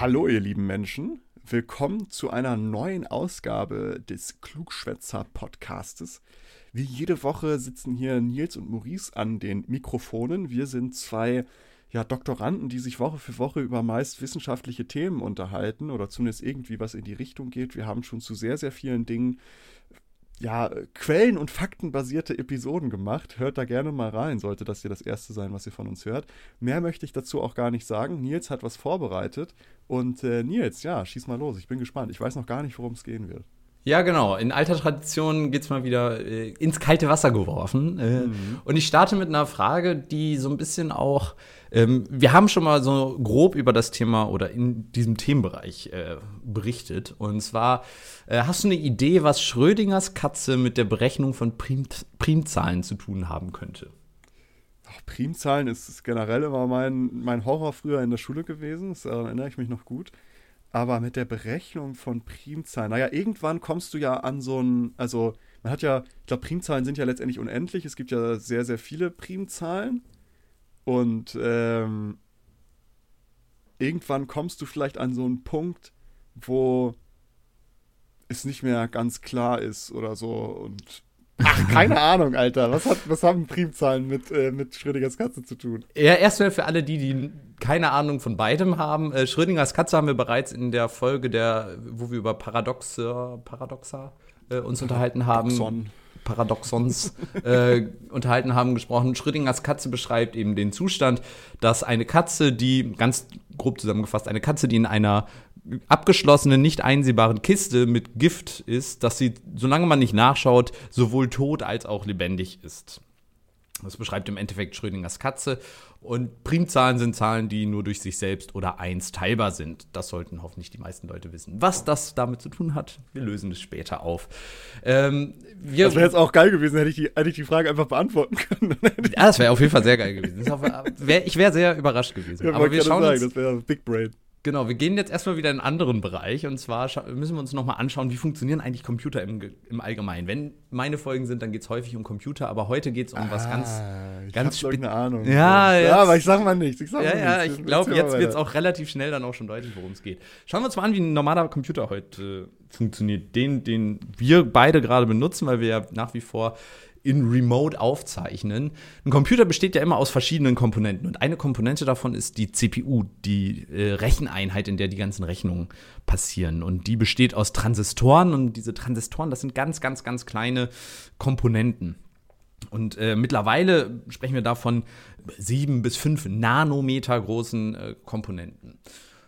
Hallo, ihr lieben Menschen. Willkommen zu einer neuen Ausgabe des Klugschwätzer-Podcastes. Wie jede Woche sitzen hier Nils und Maurice an den Mikrofonen. Wir sind zwei ja, Doktoranden, die sich Woche für Woche über meist wissenschaftliche Themen unterhalten oder zumindest irgendwie was in die Richtung geht. Wir haben schon zu sehr, sehr vielen Dingen ja, Quellen- und Faktenbasierte Episoden gemacht. Hört da gerne mal rein, sollte das hier das erste sein, was ihr von uns hört. Mehr möchte ich dazu auch gar nicht sagen. Nils hat was vorbereitet. Und äh, Nils, ja, schieß mal los. Ich bin gespannt. Ich weiß noch gar nicht, worum es gehen wird. Ja, genau. In alter Tradition geht es mal wieder äh, ins kalte Wasser geworfen. Äh, mhm. Und ich starte mit einer Frage, die so ein bisschen auch. Ähm, wir haben schon mal so grob über das Thema oder in diesem Themenbereich äh, berichtet. Und zwar, äh, hast du eine Idee, was Schrödingers Katze mit der Berechnung von Prim Primzahlen zu tun haben könnte? Ach, Primzahlen ist, ist generell immer mein, mein Horror früher in der Schule gewesen. Das erinnere ich mich noch gut. Aber mit der Berechnung von Primzahlen, naja, irgendwann kommst du ja an so ein, also man hat ja, ich glaube, Primzahlen sind ja letztendlich unendlich. Es gibt ja sehr, sehr viele Primzahlen. Und ähm, irgendwann kommst du vielleicht an so einen Punkt, wo es nicht mehr ganz klar ist oder so. Und Ach, keine Ahnung, Alter. Was, hat, was haben Primzahlen mit, äh, mit Schrödingers Katze zu tun? Ja, erstmal für alle die, die keine Ahnung von beidem haben. Äh, Schrödingers Katze haben wir bereits in der Folge, der, wo wir über Paradoxe, Paradoxa äh, uns unterhalten haben. Paradoxon. Paradoxons äh, unterhalten haben, gesprochen. Schrödingers Katze beschreibt eben den Zustand, dass eine Katze, die, ganz grob zusammengefasst, eine Katze, die in einer abgeschlossenen, nicht einsehbaren Kiste mit Gift ist, dass sie, solange man nicht nachschaut, sowohl tot als auch lebendig ist. Das beschreibt im Endeffekt Schrödingers Katze. Und Primzahlen sind Zahlen, die nur durch sich selbst oder eins teilbar sind. Das sollten hoffentlich die meisten Leute wissen. Was das damit zu tun hat, wir lösen es später auf. Ähm, das wäre jetzt auch geil gewesen, hätte ich die, hätte ich die Frage einfach beantworten können. ja, das wäre auf jeden Fall sehr geil gewesen. Auch, wär, ich wäre sehr überrascht gewesen. Ja, Aber wir schauen sagen, uns, das wäre Big Brain. Genau, wir gehen jetzt erstmal wieder in einen anderen Bereich und zwar müssen wir uns nochmal anschauen, wie funktionieren eigentlich Computer im, im Allgemeinen. Wenn meine Folgen sind, dann geht es häufig um Computer, aber heute geht es um ah, was ganz, ganz Ich eine Ahnung. Ja, ja, aber ich sag mal nichts. Ich sag ja, mal ja, nichts. ich glaube, jetzt wird es auch relativ schnell dann auch schon deutlich, worum es geht. Schauen wir uns mal an, wie ein normaler Computer heute funktioniert. Den, den wir beide gerade benutzen, weil wir ja nach wie vor in Remote aufzeichnen. Ein Computer besteht ja immer aus verschiedenen Komponenten und eine Komponente davon ist die CPU, die äh, Recheneinheit, in der die ganzen Rechnungen passieren. Und die besteht aus Transistoren und diese Transistoren, das sind ganz, ganz, ganz kleine Komponenten. Und äh, mittlerweile sprechen wir davon sieben bis fünf Nanometer großen äh, Komponenten.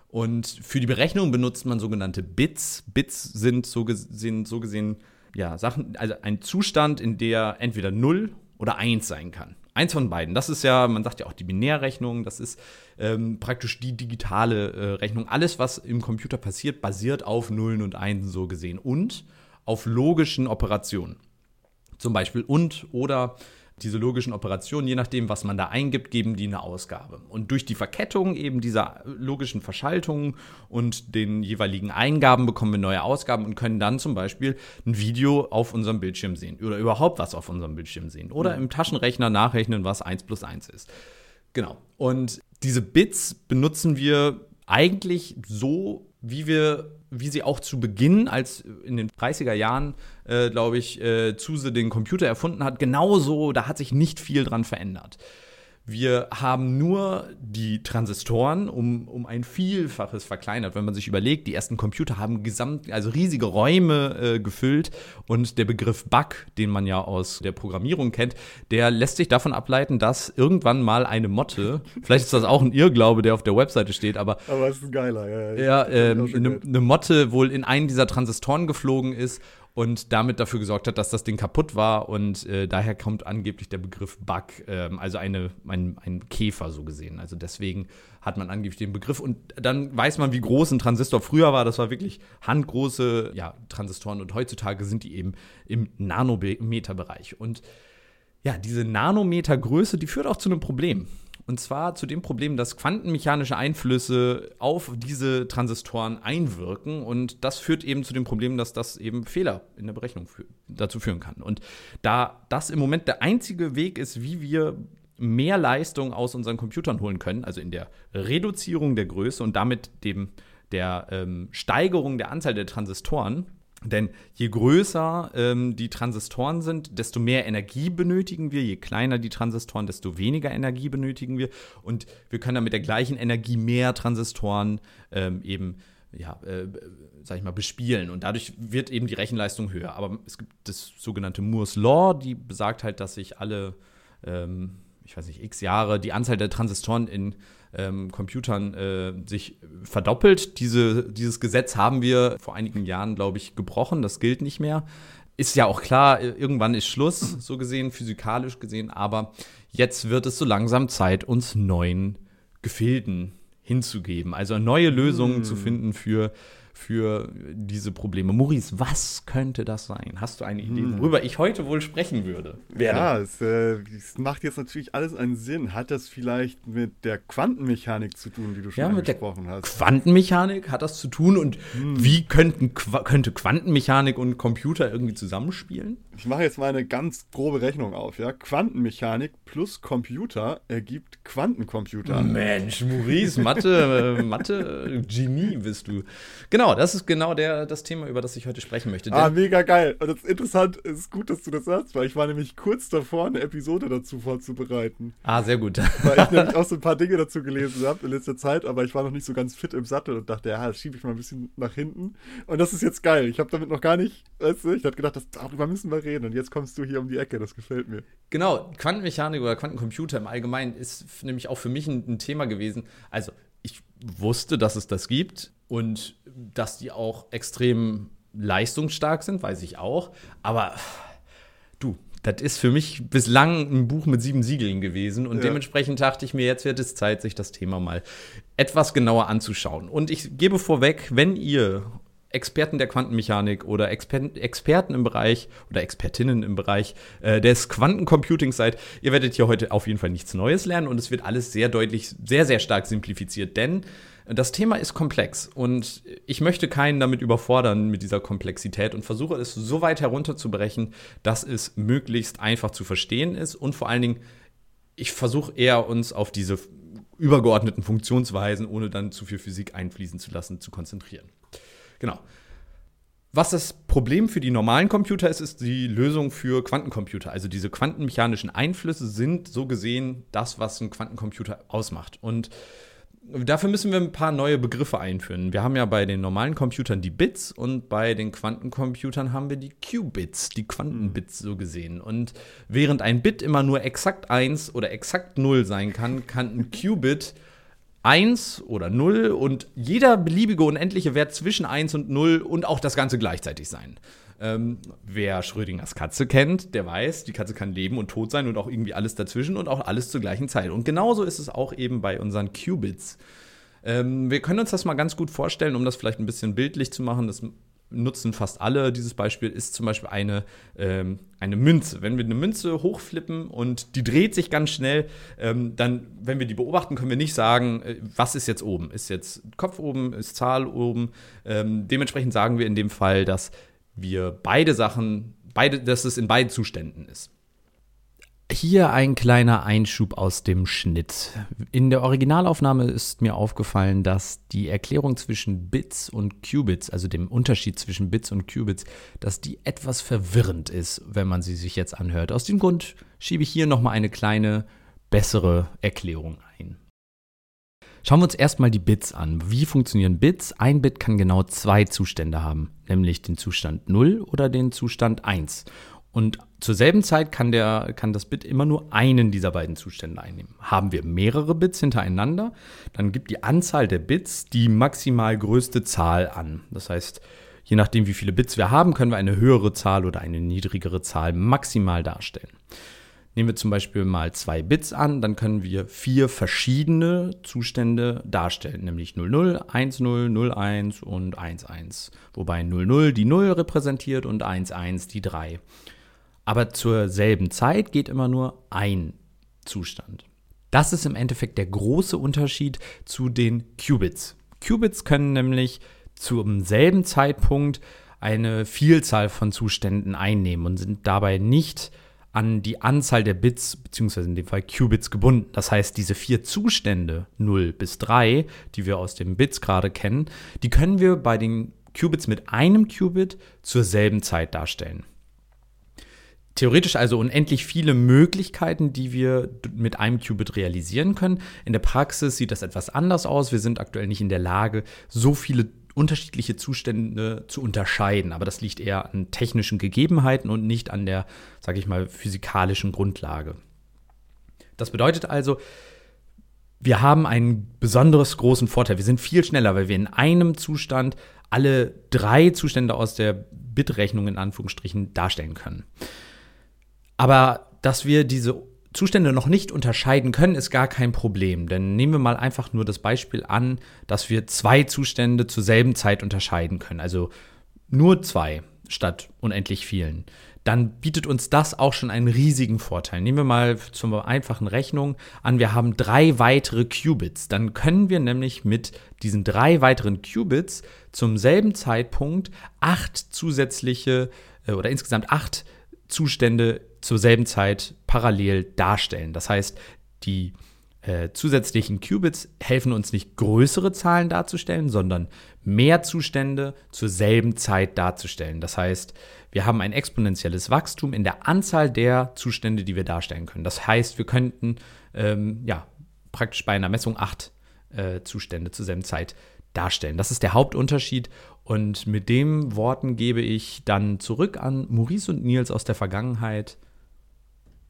Und für die Berechnung benutzt man sogenannte Bits. Bits sind so gesehen, so gesehen ja, Sachen, also ein Zustand, in der entweder 0 oder 1 sein kann. Eins von beiden. Das ist ja, man sagt ja auch die Binärrechnung, das ist ähm, praktisch die digitale äh, Rechnung. Alles, was im Computer passiert, basiert auf Nullen und Einsen so gesehen und auf logischen Operationen. Zum Beispiel und oder diese logischen Operationen, je nachdem, was man da eingibt, geben die eine Ausgabe. Und durch die Verkettung eben dieser logischen Verschaltungen und den jeweiligen Eingaben bekommen wir neue Ausgaben und können dann zum Beispiel ein Video auf unserem Bildschirm sehen oder überhaupt was auf unserem Bildschirm sehen oder im Taschenrechner nachrechnen, was 1 plus 1 ist. Genau. Und diese Bits benutzen wir eigentlich so, wie wir wie sie auch zu Beginn, als in den 30er Jahren, äh, glaube ich, äh, Zuse den Computer erfunden hat, genauso, da hat sich nicht viel dran verändert. Wir haben nur die Transistoren um, um ein Vielfaches verkleinert. Wenn man sich überlegt, die ersten Computer haben gesamt, also riesige Räume äh, gefüllt und der Begriff Bug, den man ja aus der Programmierung kennt, der lässt sich davon ableiten, dass irgendwann mal eine Motte, vielleicht ist das auch ein Irrglaube, der auf der Webseite steht, aber. Aber es ist ein geiler, ja. Ja, ähm, eine, eine Motte wohl in einen dieser Transistoren geflogen ist und damit dafür gesorgt hat, dass das Ding kaputt war und äh, daher kommt angeblich der Begriff Bug, ähm, also eine, ein, ein Käfer so gesehen. Also deswegen hat man angeblich den Begriff und dann weiß man, wie groß ein Transistor früher war. Das war wirklich handgroße ja, Transistoren und heutzutage sind die eben im Nanometerbereich. Und ja, diese Nanometergröße, die führt auch zu einem Problem. Und zwar zu dem Problem, dass quantenmechanische Einflüsse auf diese Transistoren einwirken. Und das führt eben zu dem Problem, dass das eben Fehler in der Berechnung fü dazu führen kann. Und da das im Moment der einzige Weg ist, wie wir mehr Leistung aus unseren Computern holen können, also in der Reduzierung der Größe und damit dem der ähm, Steigerung der Anzahl der Transistoren. Denn je größer ähm, die Transistoren sind, desto mehr Energie benötigen wir. Je kleiner die Transistoren, desto weniger Energie benötigen wir. Und wir können dann mit der gleichen Energie mehr Transistoren ähm, eben ja, äh, sag ich mal, bespielen. Und dadurch wird eben die Rechenleistung höher. Aber es gibt das sogenannte Moore's Law, die besagt halt, dass sich alle, ähm, ich weiß nicht, x Jahre die Anzahl der Transistoren in ähm, Computern äh, sich verdoppelt. Diese, dieses Gesetz haben wir vor einigen Jahren, glaube ich, gebrochen. Das gilt nicht mehr. Ist ja auch klar, irgendwann ist Schluss, so gesehen, physikalisch gesehen. Aber jetzt wird es so langsam Zeit, uns neuen Gefilden hinzugeben. Also neue Lösungen hm. zu finden für für diese Probleme. Maurice, was könnte das sein? Hast du eine Idee, hm. worüber ich heute wohl sprechen würde? Werde? Ja, es, äh, es, macht jetzt natürlich alles einen Sinn. Hat das vielleicht mit der Quantenmechanik zu tun, die du schon ja, angesprochen hast? Quantenmechanik hat das zu tun und hm. wie könnten, könnte Quantenmechanik und Computer irgendwie zusammenspielen? Ich mache jetzt mal eine ganz grobe Rechnung auf. Ja? Quantenmechanik plus Computer ergibt Quantencomputer. Mensch, Maurice, Mathe, äh, Mathe, Genie bist du. Genau, das ist genau der, das Thema, über das ich heute sprechen möchte. Ah, mega geil. Und das ist interessant, es ist gut, dass du das sagst, weil ich war nämlich kurz davor, eine Episode dazu vorzubereiten. Ah, sehr gut. Weil ich nämlich auch so ein paar Dinge dazu gelesen habe in letzter Zeit, aber ich war noch nicht so ganz fit im Sattel und dachte, ja, das schiebe ich mal ein bisschen nach hinten. Und das ist jetzt geil. Ich habe damit noch gar nicht, weißt du, ich hatte gedacht, das, darüber müssen wir reden. Und jetzt kommst du hier um die Ecke, das gefällt mir. Genau, Quantenmechanik oder Quantencomputer im Allgemeinen ist nämlich auch für mich ein, ein Thema gewesen. Also, ich wusste, dass es das gibt und dass die auch extrem leistungsstark sind, weiß ich auch. Aber du, das ist für mich bislang ein Buch mit sieben Siegeln gewesen. Und ja. dementsprechend dachte ich mir, jetzt wird es Zeit, sich das Thema mal etwas genauer anzuschauen. Und ich gebe vorweg, wenn ihr Experten der Quantenmechanik oder Exper Experten im Bereich oder Expertinnen im Bereich äh, des Quantencomputings seid, ihr werdet hier heute auf jeden Fall nichts Neues lernen und es wird alles sehr deutlich, sehr, sehr stark simplifiziert, denn das Thema ist komplex und ich möchte keinen damit überfordern mit dieser Komplexität und versuche es so weit herunterzubrechen, dass es möglichst einfach zu verstehen ist und vor allen Dingen, ich versuche eher uns auf diese übergeordneten Funktionsweisen, ohne dann zu viel Physik einfließen zu lassen, zu konzentrieren. Genau. Was das Problem für die normalen Computer ist, ist die Lösung für Quantencomputer. Also diese quantenmechanischen Einflüsse sind so gesehen das, was ein Quantencomputer ausmacht. Und dafür müssen wir ein paar neue Begriffe einführen. Wir haben ja bei den normalen Computern die Bits und bei den Quantencomputern haben wir die Qubits, die Quantenbits so gesehen. Und während ein Bit immer nur exakt 1 oder exakt 0 sein kann, kann ein Qubit 1 oder 0 und jeder beliebige unendliche Wert zwischen 1 und 0 und auch das Ganze gleichzeitig sein. Ähm, wer Schrödingers Katze kennt, der weiß, die Katze kann leben und tot sein und auch irgendwie alles dazwischen und auch alles zur gleichen Zeit. Und genauso ist es auch eben bei unseren Qubits. Ähm, wir können uns das mal ganz gut vorstellen, um das vielleicht ein bisschen bildlich zu machen. Das nutzen fast alle. Dieses Beispiel ist zum Beispiel eine, ähm, eine Münze. Wenn wir eine Münze hochflippen und die dreht sich ganz schnell, ähm, dann, wenn wir die beobachten, können wir nicht sagen, äh, was ist jetzt oben? Ist jetzt Kopf oben, ist Zahl oben? Ähm, dementsprechend sagen wir in dem Fall, dass wir beide Sachen, beide, dass es in beiden Zuständen ist. Hier ein kleiner Einschub aus dem Schnitt. In der Originalaufnahme ist mir aufgefallen, dass die Erklärung zwischen Bits und Qubits, also dem Unterschied zwischen Bits und Qubits, dass die etwas verwirrend ist, wenn man sie sich jetzt anhört. Aus dem Grund schiebe ich hier nochmal eine kleine, bessere Erklärung ein. Schauen wir uns erstmal die Bits an. Wie funktionieren Bits? Ein Bit kann genau zwei Zustände haben, nämlich den Zustand 0 oder den Zustand 1. Und zur selben Zeit kann, der, kann das Bit immer nur einen dieser beiden Zustände einnehmen. Haben wir mehrere Bits hintereinander, dann gibt die Anzahl der Bits die maximal größte Zahl an. Das heißt, je nachdem, wie viele Bits wir haben, können wir eine höhere Zahl oder eine niedrigere Zahl maximal darstellen. Nehmen wir zum Beispiel mal zwei Bits an, dann können wir vier verschiedene Zustände darstellen, nämlich 00, 10, 01 und 11. Wobei 00 die 0 repräsentiert und 11 die 3. Aber zur selben Zeit geht immer nur ein Zustand. Das ist im Endeffekt der große Unterschied zu den Qubits. Qubits können nämlich zum selben Zeitpunkt eine Vielzahl von Zuständen einnehmen und sind dabei nicht an die Anzahl der Bits, beziehungsweise in dem Fall Qubits gebunden. Das heißt, diese vier Zustände 0 bis 3, die wir aus den Bits gerade kennen, die können wir bei den Qubits mit einem Qubit zur selben Zeit darstellen. Theoretisch also unendlich viele Möglichkeiten, die wir mit einem Qubit realisieren können. In der Praxis sieht das etwas anders aus. Wir sind aktuell nicht in der Lage, so viele unterschiedliche Zustände zu unterscheiden. Aber das liegt eher an technischen Gegebenheiten und nicht an der, sage ich mal, physikalischen Grundlage. Das bedeutet also, wir haben einen besonders großen Vorteil. Wir sind viel schneller, weil wir in einem Zustand alle drei Zustände aus der Bitrechnung in Anführungsstrichen darstellen können. Aber dass wir diese Zustände noch nicht unterscheiden können, ist gar kein Problem. Denn nehmen wir mal einfach nur das Beispiel an, dass wir zwei Zustände zur selben Zeit unterscheiden können. Also nur zwei statt unendlich vielen. Dann bietet uns das auch schon einen riesigen Vorteil. Nehmen wir mal zur einfachen Rechnung an, wir haben drei weitere Qubits. Dann können wir nämlich mit diesen drei weiteren Qubits zum selben Zeitpunkt acht zusätzliche äh, oder insgesamt acht Zustände zur selben Zeit parallel darstellen. Das heißt, die äh, zusätzlichen Qubits helfen uns nicht größere Zahlen darzustellen, sondern mehr Zustände zur selben Zeit darzustellen. Das heißt, wir haben ein exponentielles Wachstum in der Anzahl der Zustände, die wir darstellen können. Das heißt, wir könnten ähm, ja, praktisch bei einer Messung acht äh, Zustände zur selben Zeit darstellen. Das ist der Hauptunterschied. Und mit den Worten gebe ich dann zurück an Maurice und Nils aus der Vergangenheit.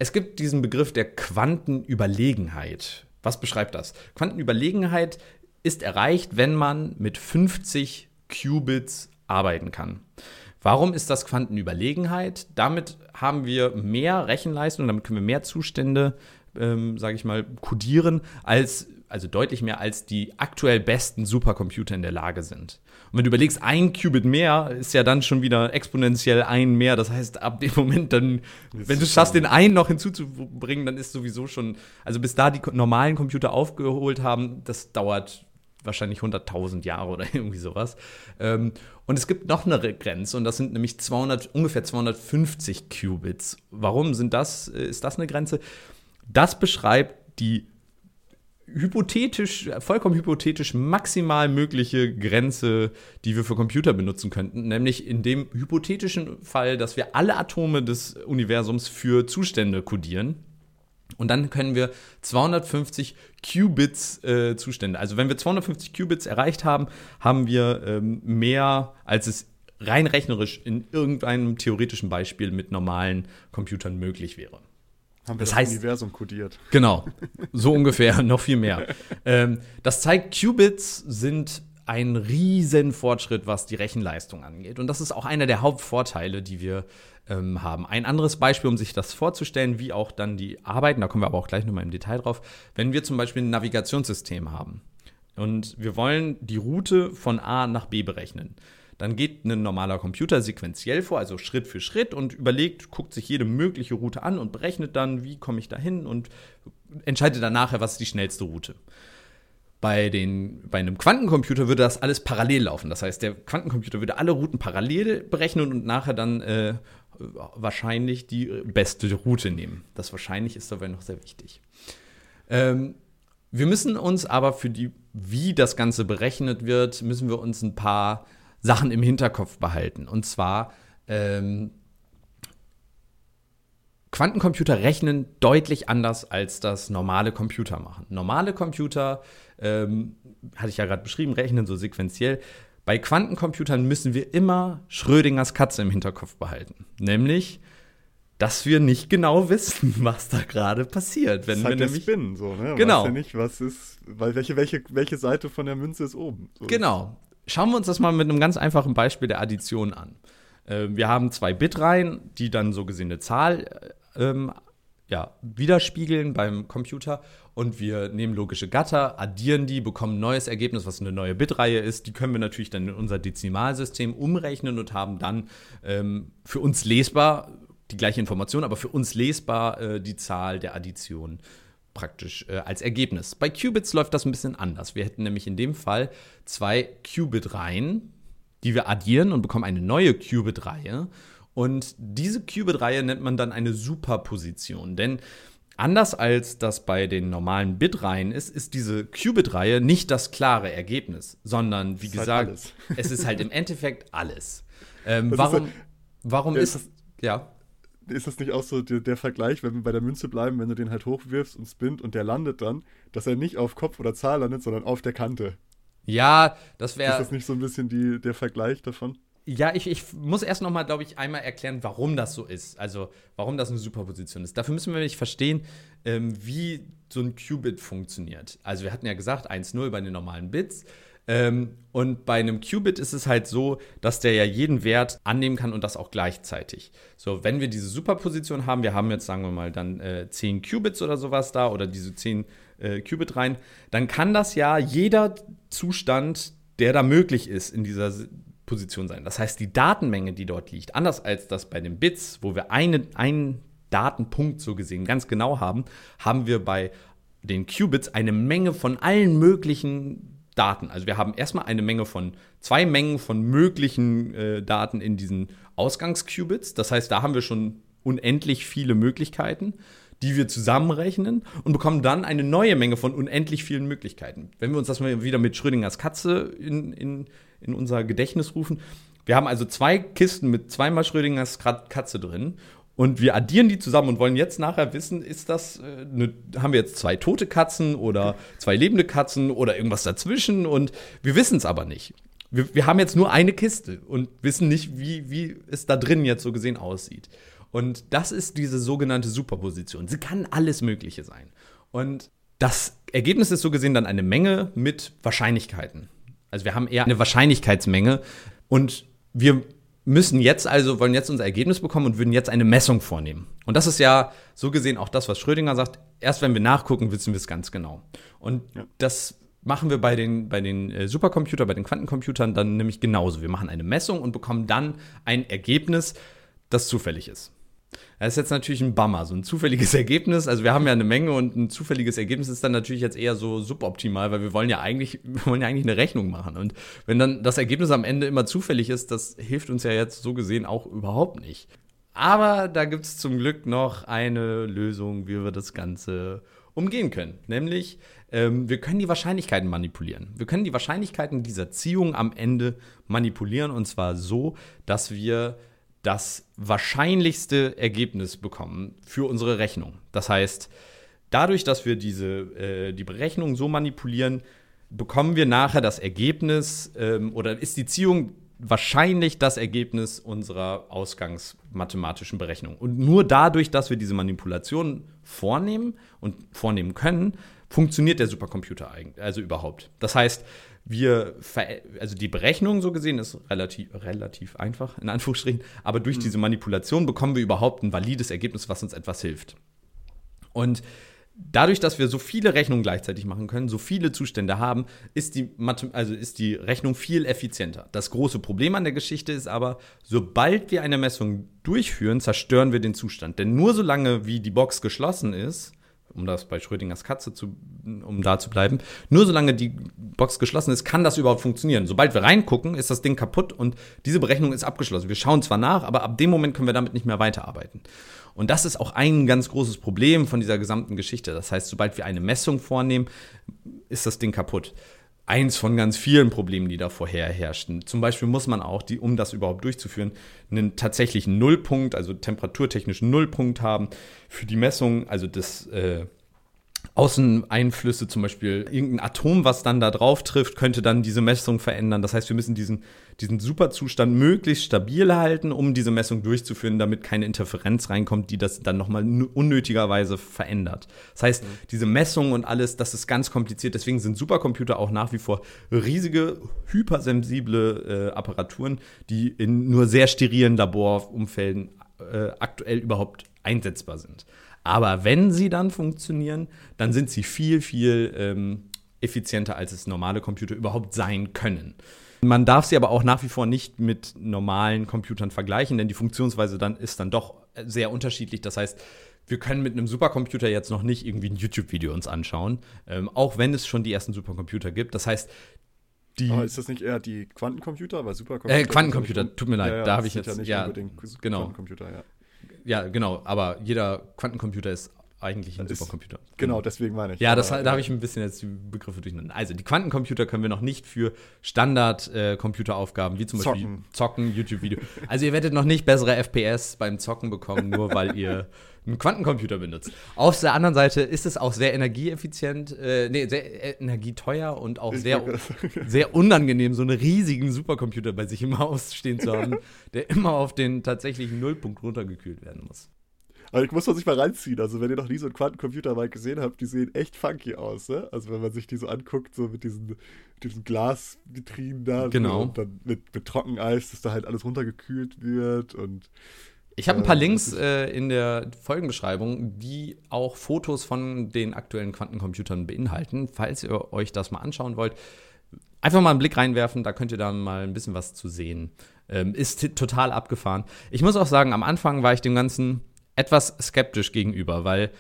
Es gibt diesen Begriff der Quantenüberlegenheit. Was beschreibt das? Quantenüberlegenheit ist erreicht, wenn man mit 50 Qubits arbeiten kann. Warum ist das Quantenüberlegenheit? Damit haben wir mehr Rechenleistung, damit können wir mehr Zustände, ähm, sage ich mal, kodieren, als also deutlich mehr als die aktuell besten Supercomputer in der Lage sind. Und wenn du überlegst, ein Qubit mehr ist ja dann schon wieder exponentiell ein mehr. Das heißt, ab dem Moment dann, wenn du es schaffst, den einen noch hinzuzubringen, dann ist sowieso schon, also bis da die normalen Computer aufgeholt haben, das dauert wahrscheinlich 100.000 Jahre oder irgendwie sowas. Ähm, und es gibt noch eine Grenze und das sind nämlich 200, ungefähr 250 Qubits. Warum sind das, äh, ist das eine Grenze? Das beschreibt die hypothetisch, vollkommen hypothetisch maximal mögliche Grenze, die wir für Computer benutzen könnten, nämlich in dem hypothetischen Fall, dass wir alle Atome des Universums für Zustände kodieren. Und dann können wir 250 Qubits äh, Zustände. Also wenn wir 250 Qubits erreicht haben, haben wir ähm, mehr, als es rein rechnerisch in irgendeinem theoretischen Beispiel mit normalen Computern möglich wäre. Haben wir das, das heißt, Universum kodiert. Genau, so ungefähr, noch viel mehr. Ähm, das zeigt, Qubits sind ein Riesenfortschritt, was die Rechenleistung angeht. Und das ist auch einer der Hauptvorteile, die wir ähm, haben. Ein anderes Beispiel, um sich das vorzustellen, wie auch dann die arbeiten, da kommen wir aber auch gleich nochmal im Detail drauf, wenn wir zum Beispiel ein Navigationssystem haben und wir wollen die Route von A nach B berechnen dann geht ein normaler Computer sequenziell vor, also Schritt für Schritt und überlegt, guckt sich jede mögliche Route an und berechnet dann, wie komme ich da hin und entscheidet dann nachher, was ist die schnellste Route. Bei, den, bei einem Quantencomputer würde das alles parallel laufen. Das heißt, der Quantencomputer würde alle Routen parallel berechnen und nachher dann äh, wahrscheinlich die beste Route nehmen. Das wahrscheinlich ist dabei noch sehr wichtig. Ähm, wir müssen uns aber für die, wie das Ganze berechnet wird, müssen wir uns ein paar Sachen im Hinterkopf behalten. Und zwar, ähm, Quantencomputer rechnen deutlich anders, als das normale Computer machen. Normale Computer, ähm, hatte ich ja gerade beschrieben, rechnen so sequenziell. Bei Quantencomputern müssen wir immer Schrödingers Katze im Hinterkopf behalten. Nämlich, dass wir nicht genau wissen, was da gerade passiert. Wenn das ist halt wir nämlich, Spin, so, ne? Genau. Weißt ja nicht, was ist, weil welche, welche, welche Seite von der Münze ist oben. So. Genau. Schauen wir uns das mal mit einem ganz einfachen Beispiel der Addition an. Äh, wir haben zwei Bitreihen, die dann so gesehen eine Zahl äh, ähm, ja, widerspiegeln beim Computer und wir nehmen logische Gatter, addieren die, bekommen ein neues Ergebnis, was eine neue Bitreihe ist. Die können wir natürlich dann in unser Dezimalsystem umrechnen und haben dann ähm, für uns lesbar die gleiche Information, aber für uns lesbar äh, die Zahl der Addition praktisch äh, als Ergebnis. Bei Qubits läuft das ein bisschen anders. Wir hätten nämlich in dem Fall zwei Qubit-Reihen, die wir addieren und bekommen eine neue Qubit-Reihe. Und diese Qubit-Reihe nennt man dann eine Superposition. Denn anders als das bei den normalen Bit-Reihen ist, ist diese Qubit-Reihe nicht das klare Ergebnis, sondern wie ist halt gesagt, halt es ist halt im Endeffekt alles. Ähm, warum ist, warum ist, ist ja ist das nicht auch so der, der, Vergleich, wenn wir bei der Münze bleiben, wenn du den halt hochwirfst und spinnt und der landet dann, dass er nicht auf Kopf oder Zahl landet, sondern auf der Kante? Ja, das wäre. Ist das nicht so ein bisschen die, der Vergleich davon? Ja, ich, ich muss erst noch mal, glaube ich, einmal erklären, warum das so ist. Also, warum das eine Superposition ist. Dafür müssen wir nämlich verstehen, ähm, wie so ein Qubit funktioniert. Also, wir hatten ja gesagt, 1-0 bei den normalen Bits. Ähm, und bei einem Qubit ist es halt so, dass der ja jeden Wert annehmen kann und das auch gleichzeitig. So, wenn wir diese Superposition haben, wir haben jetzt, sagen wir mal, dann äh, 10 Qubits oder sowas da oder diese 10 äh, Qubit rein, dann kann das ja jeder Zustand, der da möglich ist in dieser Position sein. Das heißt, die Datenmenge, die dort liegt, anders als das bei den Bits, wo wir eine, einen Datenpunkt so gesehen ganz genau haben, haben wir bei den Qubits eine Menge von allen möglichen Daten. Also wir haben erstmal eine Menge von, zwei Mengen von möglichen äh, Daten in diesen Ausgangsqubits. Das heißt, da haben wir schon unendlich viele Möglichkeiten, die wir zusammenrechnen und bekommen dann eine neue Menge von unendlich vielen Möglichkeiten. Wenn wir uns das mal wieder mit Schrödingers Katze in, in, in unser Gedächtnis rufen. Wir haben also zwei Kisten mit zweimal Schrödingers Katze drin und wir addieren die zusammen und wollen jetzt nachher wissen, ist das, äh, ne, haben wir jetzt zwei tote Katzen oder zwei lebende Katzen oder irgendwas dazwischen und wir wissen es aber nicht. Wir, wir, haben jetzt nur eine Kiste und wissen nicht, wie, wie es da drin jetzt so gesehen aussieht. Und das ist diese sogenannte Superposition. Sie kann alles Mögliche sein. Und das Ergebnis ist so gesehen dann eine Menge mit Wahrscheinlichkeiten. Also wir haben eher eine Wahrscheinlichkeitsmenge und wir müssen jetzt also, wollen jetzt unser Ergebnis bekommen und würden jetzt eine Messung vornehmen. Und das ist ja so gesehen auch das, was Schrödinger sagt. Erst wenn wir nachgucken, wissen wir es ganz genau. Und ja. das machen wir bei den, bei den äh, Supercomputern, bei den Quantencomputern dann nämlich genauso. Wir machen eine Messung und bekommen dann ein Ergebnis, das zufällig ist. Das ist jetzt natürlich ein Bummer, so ein zufälliges Ergebnis. Also wir haben ja eine Menge und ein zufälliges Ergebnis ist dann natürlich jetzt eher so suboptimal, weil wir wollen ja eigentlich, wir wollen ja eigentlich eine Rechnung machen. Und wenn dann das Ergebnis am Ende immer zufällig ist, das hilft uns ja jetzt so gesehen auch überhaupt nicht. Aber da gibt es zum Glück noch eine Lösung, wie wir das Ganze umgehen können. Nämlich, ähm, wir können die Wahrscheinlichkeiten manipulieren. Wir können die Wahrscheinlichkeiten dieser Ziehung am Ende manipulieren und zwar so, dass wir das wahrscheinlichste Ergebnis bekommen für unsere Rechnung. Das heißt, dadurch, dass wir diese, äh, die Berechnung so manipulieren, bekommen wir nachher das Ergebnis ähm, oder ist die Ziehung wahrscheinlich das Ergebnis unserer ausgangsmathematischen Berechnung. Und nur dadurch, dass wir diese Manipulation vornehmen und vornehmen können, funktioniert der Supercomputer eigentlich, also überhaupt. Das heißt, wir, also die Berechnung so gesehen ist relativ, relativ einfach, in Anführungsstrichen, aber durch mhm. diese Manipulation bekommen wir überhaupt ein valides Ergebnis, was uns etwas hilft. Und dadurch, dass wir so viele Rechnungen gleichzeitig machen können, so viele Zustände haben, ist die, Mathe also ist die Rechnung viel effizienter. Das große Problem an der Geschichte ist aber, sobald wir eine Messung durchführen, zerstören wir den Zustand. Denn nur solange wie die Box geschlossen ist, um das bei Schrödingers Katze zu, um da zu bleiben, nur solange die Box geschlossen ist, kann das überhaupt funktionieren. Sobald wir reingucken, ist das Ding kaputt und diese Berechnung ist abgeschlossen. Wir schauen zwar nach, aber ab dem Moment können wir damit nicht mehr weiterarbeiten. Und das ist auch ein ganz großes Problem von dieser gesamten Geschichte. Das heißt, sobald wir eine Messung vornehmen, ist das Ding kaputt eins von ganz vielen Problemen, die da vorher herrschten. Zum Beispiel muss man auch, die, um das überhaupt durchzuführen, einen tatsächlichen Nullpunkt, also temperaturtechnischen Nullpunkt haben für die Messung, also das äh, Außeneinflüsse, zum Beispiel irgendein Atom, was dann da drauf trifft, könnte dann diese Messung verändern. Das heißt, wir müssen diesen, diesen Superzustand möglichst stabil halten, um diese Messung durchzuführen, damit keine Interferenz reinkommt, die das dann nochmal unnötigerweise verändert. Das heißt, mhm. diese Messung und alles, das ist ganz kompliziert. Deswegen sind Supercomputer auch nach wie vor riesige, hypersensible äh, Apparaturen, die in nur sehr sterilen Laborumfelden äh, aktuell überhaupt einsetzbar sind. Aber wenn sie dann funktionieren, dann sind sie viel, viel ähm, effizienter, als es normale Computer überhaupt sein können. Man darf sie aber auch nach wie vor nicht mit normalen Computern vergleichen, denn die Funktionsweise dann ist dann doch sehr unterschiedlich. Das heißt, wir können mit einem Supercomputer jetzt noch nicht irgendwie ein YouTube-Video uns anschauen, ähm, auch wenn es schon die ersten Supercomputer gibt. Das heißt, Die, Aber ist das nicht eher die Quantencomputer? Weil Supercomputer. Äh, Quantencomputer, tut mir leid, ja, ja, da habe ich jetzt. Ja, nicht ja, genau. Quantencomputer, ja. Ja, genau, aber jeder Quantencomputer ist eigentlich ein ist, Supercomputer. Genau, deswegen meine ich. Ja, das, da habe ich ein bisschen jetzt die Begriffe durcheinander. Also, die Quantencomputer können wir noch nicht für Standard-Computeraufgaben, äh, wie zum Zocken. Beispiel Zocken, YouTube-Video. Also, ihr werdet noch nicht bessere FPS beim Zocken bekommen, nur weil ihr einen Quantencomputer benutzt. Auf der anderen Seite ist es auch sehr energieeffizient, äh, nee, sehr äh, energieteuer und auch sehr, sehr unangenehm, so einen riesigen Supercomputer bei sich im Haus stehen zu haben, der immer auf den tatsächlichen Nullpunkt runtergekühlt werden muss. Aber ich muss man sich mal reinziehen. Also, wenn ihr noch nie so einen Quantencomputer mal gesehen habt, die sehen echt funky aus, ne? Also, wenn man sich die so anguckt, so mit diesen, diesen Glasvitrinen da. Genau. und dann mit, mit Trockeneis, dass da halt alles runtergekühlt wird und. Ich habe ein paar Links äh, in der Folgenbeschreibung, die auch Fotos von den aktuellen Quantencomputern beinhalten. Falls ihr euch das mal anschauen wollt, einfach mal einen Blick reinwerfen, da könnt ihr dann mal ein bisschen was zu sehen. Ähm, ist total abgefahren. Ich muss auch sagen, am Anfang war ich dem Ganzen etwas skeptisch gegenüber, weil,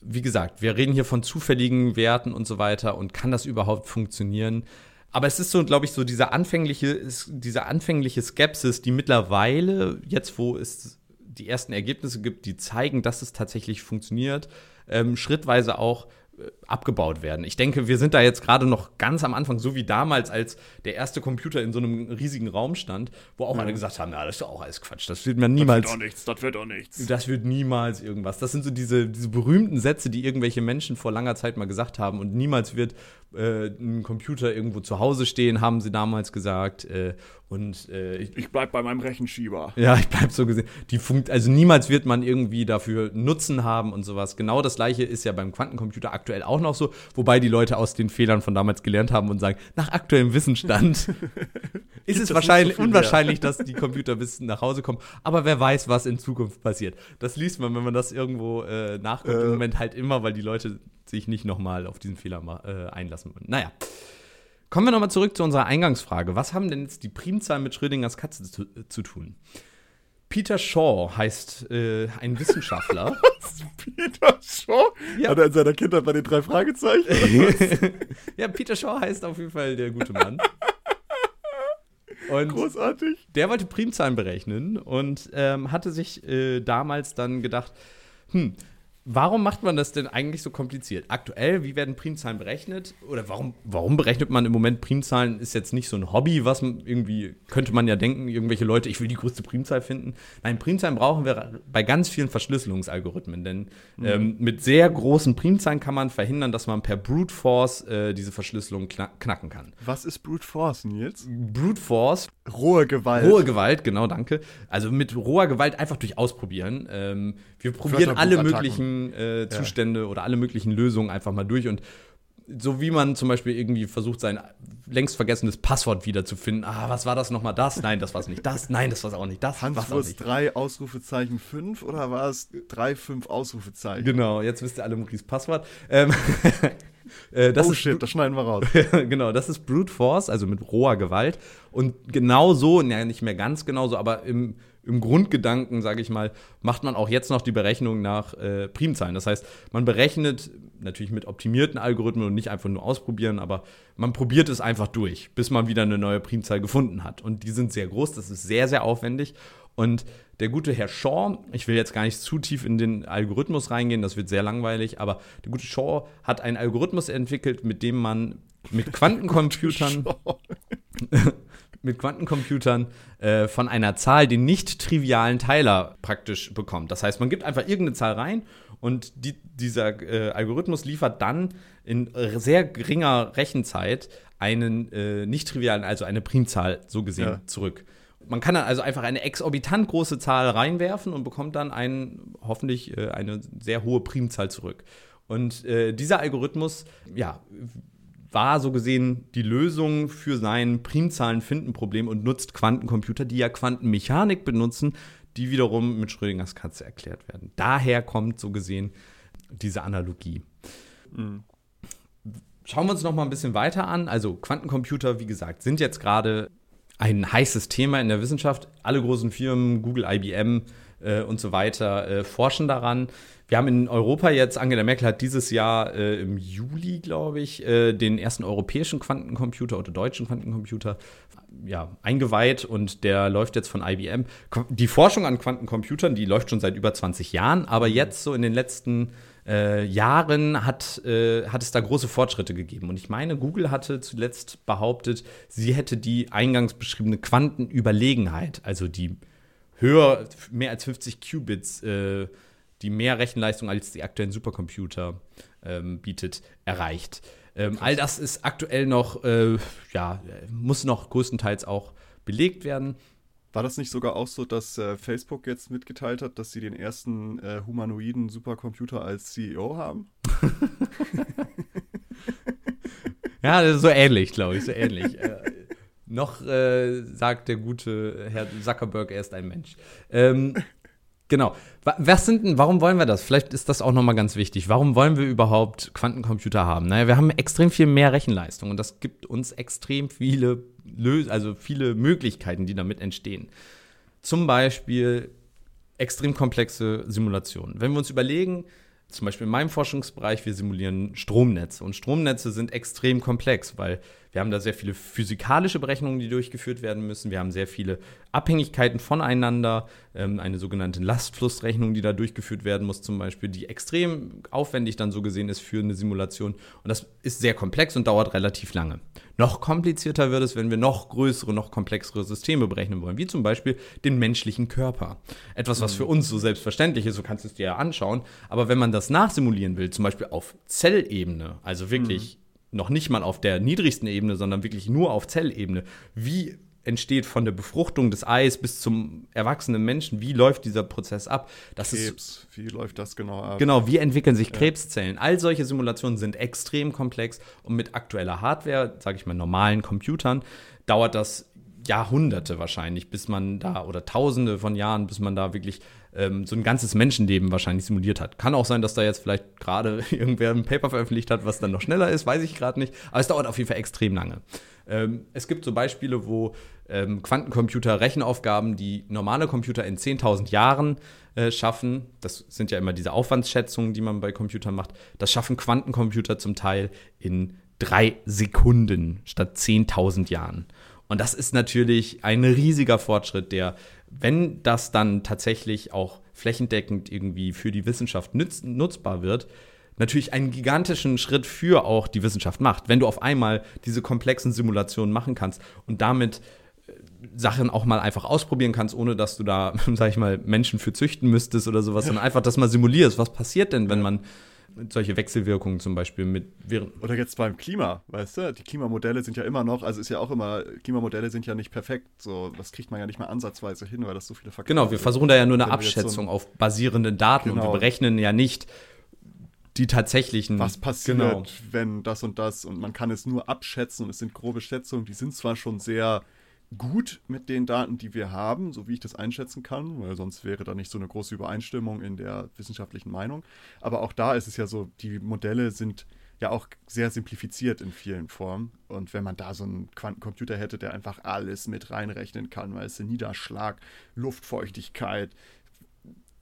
wie gesagt, wir reden hier von zufälligen Werten und so weiter und kann das überhaupt funktionieren? Aber es ist so, glaube ich, so dieser anfängliche, diese anfängliche Skepsis, die mittlerweile, jetzt wo es die ersten Ergebnisse gibt, die zeigen, dass es tatsächlich funktioniert, ähm, schrittweise auch abgebaut werden. Ich denke, wir sind da jetzt gerade noch ganz am Anfang, so wie damals, als der erste Computer in so einem riesigen Raum stand, wo auch mhm. alle gesagt haben, ja, das ist doch auch alles Quatsch, das wird man niemals. Das wird doch nichts, das wird doch nichts. Das wird niemals irgendwas. Das sind so diese, diese berühmten Sätze, die irgendwelche Menschen vor langer Zeit mal gesagt haben und niemals wird äh, ein Computer irgendwo zu Hause stehen, haben sie damals gesagt. Äh, und äh, ich, ich bleib bei meinem Rechenschieber. Ja, ich bleib so gesehen. Die funkt, also niemals wird man irgendwie dafür Nutzen haben und sowas. Genau das gleiche ist ja beim Quantencomputer aktuell auch noch so, wobei die Leute aus den Fehlern von damals gelernt haben und sagen, nach aktuellem Wissensstand ist es wahrscheinlich so unwahrscheinlich, dass die Computer bis nach Hause kommen. Aber wer weiß, was in Zukunft passiert. Das liest man, wenn man das irgendwo äh, nachguckt, im äh. Moment halt immer, weil die Leute sich nicht nochmal auf diesen Fehler äh, einlassen würden. Naja. Kommen wir nochmal zurück zu unserer Eingangsfrage. Was haben denn jetzt die Primzahlen mit Schrödingers Katze zu, zu tun? Peter Shaw heißt äh, ein Wissenschaftler. Was? Peter Shaw? Ja. Hat er in seiner Kindheit bei den drei Fragezeichen? ja, Peter Shaw heißt auf jeden Fall der gute Mann. Und Großartig. Der wollte Primzahlen berechnen und ähm, hatte sich äh, damals dann gedacht, hm, Warum macht man das denn eigentlich so kompliziert? Aktuell, wie werden Primzahlen berechnet? Oder warum, warum berechnet man im Moment Primzahlen? Ist jetzt nicht so ein Hobby, was irgendwie, könnte man ja denken, irgendwelche Leute, ich will die größte Primzahl finden. Nein, Primzahlen brauchen wir bei ganz vielen Verschlüsselungsalgorithmen, denn mhm. ähm, mit sehr großen Primzahlen kann man verhindern, dass man per Brute Force äh, diese Verschlüsselung knacken kann. Was ist Brute Force, Nils? Brute Force. Rohe Gewalt. Rohe Gewalt, genau, danke. Also mit roher Gewalt einfach durch Ausprobieren. Ähm, wir probieren alle möglichen äh, Zustände ja. oder alle möglichen Lösungen einfach mal durch und so wie man zum Beispiel irgendwie versucht, sein längst vergessenes Passwort wiederzufinden. Ah, was war das nochmal das? Nein, das war es nicht das. Nein, das war es auch nicht das. Hans, war es drei Ausrufezeichen fünf oder war es drei, fünf Ausrufezeichen? Genau, jetzt wisst ihr alle Maurice Passwort. Ähm, äh, oh shit, das schneiden wir raus. genau, das ist Brute Force, also mit roher Gewalt. Und genau so, ja, nicht mehr ganz genauso, aber im im Grundgedanken, sage ich mal, macht man auch jetzt noch die Berechnung nach äh, Primzahlen. Das heißt, man berechnet natürlich mit optimierten Algorithmen und nicht einfach nur ausprobieren, aber man probiert es einfach durch, bis man wieder eine neue Primzahl gefunden hat. Und die sind sehr groß, das ist sehr, sehr aufwendig. Und der gute Herr Shaw, ich will jetzt gar nicht zu tief in den Algorithmus reingehen, das wird sehr langweilig, aber der gute Shaw hat einen Algorithmus entwickelt, mit dem man mit Quantencomputern mit Quantencomputern äh, von einer Zahl den nicht trivialen Teiler praktisch bekommt. Das heißt, man gibt einfach irgendeine Zahl rein und die, dieser äh, Algorithmus liefert dann in sehr geringer Rechenzeit einen äh, nicht trivialen, also eine Primzahl so gesehen ja. zurück. Man kann dann also einfach eine exorbitant große Zahl reinwerfen und bekommt dann einen, hoffentlich äh, eine sehr hohe Primzahl zurück. Und äh, dieser Algorithmus, ja, war so gesehen die Lösung für sein Primzahlen-Finden-Problem und nutzt Quantencomputer, die ja Quantenmechanik benutzen, die wiederum mit Schrödingers Katze erklärt werden. Daher kommt so gesehen diese Analogie. Mhm. Schauen wir uns noch mal ein bisschen weiter an. Also Quantencomputer, wie gesagt, sind jetzt gerade ein heißes Thema in der Wissenschaft. Alle großen Firmen, Google, IBM, äh, und so weiter äh, forschen daran. Wir haben in Europa jetzt, Angela Merkel hat dieses Jahr äh, im Juli, glaube ich, äh, den ersten europäischen Quantencomputer oder deutschen Quantencomputer ja, eingeweiht und der läuft jetzt von IBM. Die Forschung an Quantencomputern, die läuft schon seit über 20 Jahren, aber jetzt so in den letzten äh, Jahren hat, äh, hat es da große Fortschritte gegeben. Und ich meine, Google hatte zuletzt behauptet, sie hätte die eingangs beschriebene Quantenüberlegenheit, also die höher, mehr als 50 Qubits äh, die mehr Rechenleistung als die aktuellen Supercomputer ähm, bietet, erreicht. Ähm, all das ist aktuell noch, äh, ja, muss noch größtenteils auch belegt werden. War das nicht sogar auch so, dass äh, Facebook jetzt mitgeteilt hat, dass sie den ersten äh, humanoiden Supercomputer als CEO haben? ja, so ähnlich, glaube ich, so ähnlich. äh, noch äh, sagt der gute Herr Zuckerberg, er ist ein Mensch. Ähm, Genau. Was sind denn, warum wollen wir das? Vielleicht ist das auch nochmal ganz wichtig. Warum wollen wir überhaupt Quantencomputer haben? Naja, wir haben extrem viel mehr Rechenleistung und das gibt uns extrem viele, Lös also viele Möglichkeiten, die damit entstehen. Zum Beispiel extrem komplexe Simulationen. Wenn wir uns überlegen, zum Beispiel in meinem Forschungsbereich, wir simulieren Stromnetze. Und Stromnetze sind extrem komplex, weil wir haben da sehr viele physikalische Berechnungen, die durchgeführt werden müssen. Wir haben sehr viele Abhängigkeiten voneinander, ähm, eine sogenannte Lastflussrechnung, die da durchgeführt werden muss, zum Beispiel, die extrem aufwendig dann so gesehen ist für eine Simulation. Und das ist sehr komplex und dauert relativ lange. Noch komplizierter wird es, wenn wir noch größere, noch komplexere Systeme berechnen wollen, wie zum Beispiel den menschlichen Körper. Etwas, was mhm. für uns so selbstverständlich ist, so kannst du es dir ja anschauen. Aber wenn man das nachsimulieren will, zum Beispiel auf Zellebene, also wirklich mhm noch nicht mal auf der niedrigsten Ebene, sondern wirklich nur auf Zellebene. Wie entsteht von der Befruchtung des Eis bis zum erwachsenen Menschen, wie läuft dieser Prozess ab? Das Krebs, ist, wie läuft das genau ab? Genau, wie entwickeln sich Krebszellen? All solche Simulationen sind extrem komplex und mit aktueller Hardware, sage ich mal normalen Computern, dauert das Jahrhunderte wahrscheinlich, bis man da oder Tausende von Jahren, bis man da wirklich ähm, so ein ganzes Menschenleben wahrscheinlich simuliert hat. Kann auch sein, dass da jetzt vielleicht gerade irgendwer ein Paper veröffentlicht hat, was dann noch schneller ist, weiß ich gerade nicht. Aber es dauert auf jeden Fall extrem lange. Ähm, es gibt so Beispiele, wo ähm, Quantencomputer Rechenaufgaben, die normale Computer in 10.000 Jahren äh, schaffen, das sind ja immer diese Aufwandsschätzungen, die man bei Computern macht, das schaffen Quantencomputer zum Teil in drei Sekunden statt 10.000 Jahren. Und das ist natürlich ein riesiger Fortschritt, der, wenn das dann tatsächlich auch flächendeckend irgendwie für die Wissenschaft nutz, nutzbar wird, natürlich einen gigantischen Schritt für auch die Wissenschaft macht. Wenn du auf einmal diese komplexen Simulationen machen kannst und damit äh, Sachen auch mal einfach ausprobieren kannst, ohne dass du da, sag ich mal, Menschen für züchten müsstest oder sowas, sondern einfach das mal simulierst. Was passiert denn, wenn man solche Wechselwirkungen zum Beispiel mit während. Oder jetzt beim Klima, weißt du? Die Klimamodelle sind ja immer noch, also ist ja auch immer, Klimamodelle sind ja nicht perfekt. So, das kriegt man ja nicht mal ansatzweise hin, weil das so viele Faktoren Genau, wir versuchen da ja nur eine Abschätzung so auf basierenden Daten genau. und wir genau. berechnen ja nicht die tatsächlichen. Was passiert, genau. wenn das und das und man kann es nur abschätzen und es sind grobe Schätzungen, die sind zwar schon sehr gut mit den Daten, die wir haben, so wie ich das einschätzen kann, weil sonst wäre da nicht so eine große Übereinstimmung in der wissenschaftlichen Meinung. Aber auch da ist es ja so, die Modelle sind ja auch sehr simplifiziert in vielen Formen. Und wenn man da so einen Quantencomputer hätte, der einfach alles mit reinrechnen kann, weißt du, Niederschlag, Luftfeuchtigkeit,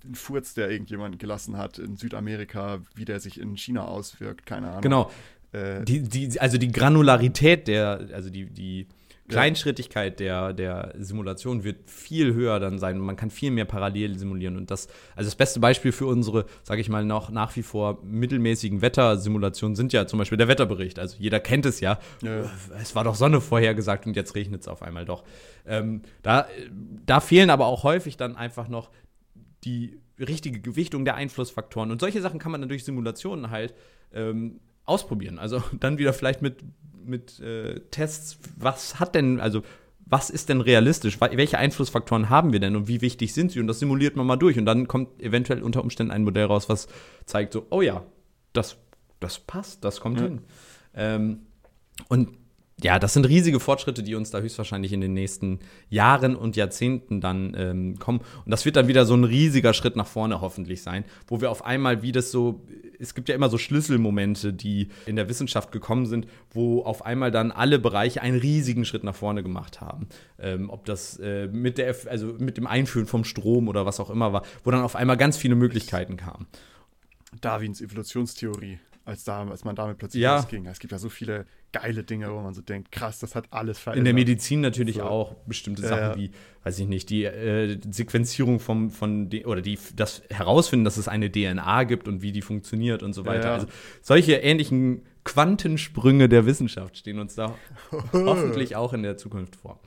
den Furz, der irgendjemand gelassen hat in Südamerika, wie der sich in China auswirkt, keine Ahnung. Genau. Äh, die, die, also die Granularität der, also die, die Kleinschrittigkeit der, der Simulation wird viel höher dann sein. Man kann viel mehr parallel simulieren. Und das, also das beste Beispiel für unsere, sage ich mal, noch nach wie vor mittelmäßigen Wettersimulationen sind ja zum Beispiel der Wetterbericht. Also jeder kennt es ja. ja. Es war doch Sonne vorhergesagt und jetzt regnet es auf einmal doch. Ähm, da, da fehlen aber auch häufig dann einfach noch die richtige Gewichtung der Einflussfaktoren. Und solche Sachen kann man dann durch Simulationen halt ähm, ausprobieren. Also dann wieder vielleicht mit mit äh, Tests, was hat denn, also was ist denn realistisch? Welche Einflussfaktoren haben wir denn und wie wichtig sind sie? Und das simuliert man mal durch. Und dann kommt eventuell unter Umständen ein Modell raus, was zeigt so, oh ja, das, das passt, das kommt ja. hin. Ähm, und ja, das sind riesige Fortschritte, die uns da höchstwahrscheinlich in den nächsten Jahren und Jahrzehnten dann ähm, kommen. Und das wird dann wieder so ein riesiger Schritt nach vorne hoffentlich sein, wo wir auf einmal, wie das so, es gibt ja immer so Schlüsselmomente, die in der Wissenschaft gekommen sind, wo auf einmal dann alle Bereiche einen riesigen Schritt nach vorne gemacht haben. Ähm, ob das äh, mit der, also mit dem Einführen vom Strom oder was auch immer war, wo dann auf einmal ganz viele Möglichkeiten kamen. Darwins Evolutionstheorie als, da, als man damit plötzlich Ja. losging. Es gibt ja so viele geile Dinge, wo man so denkt, krass, das hat alles verändert. In der Medizin natürlich So. auch bestimmte Sachen ja. wie, weiß ich nicht, die äh, Sequenzierung vom, von de, oder die, das Herausfinden, dass es eine DNA gibt und wie die funktioniert und so weiter. Ja. Also solche ähnlichen Quantensprünge der Wissenschaft stehen uns da hoffentlich auch in der Zukunft vor.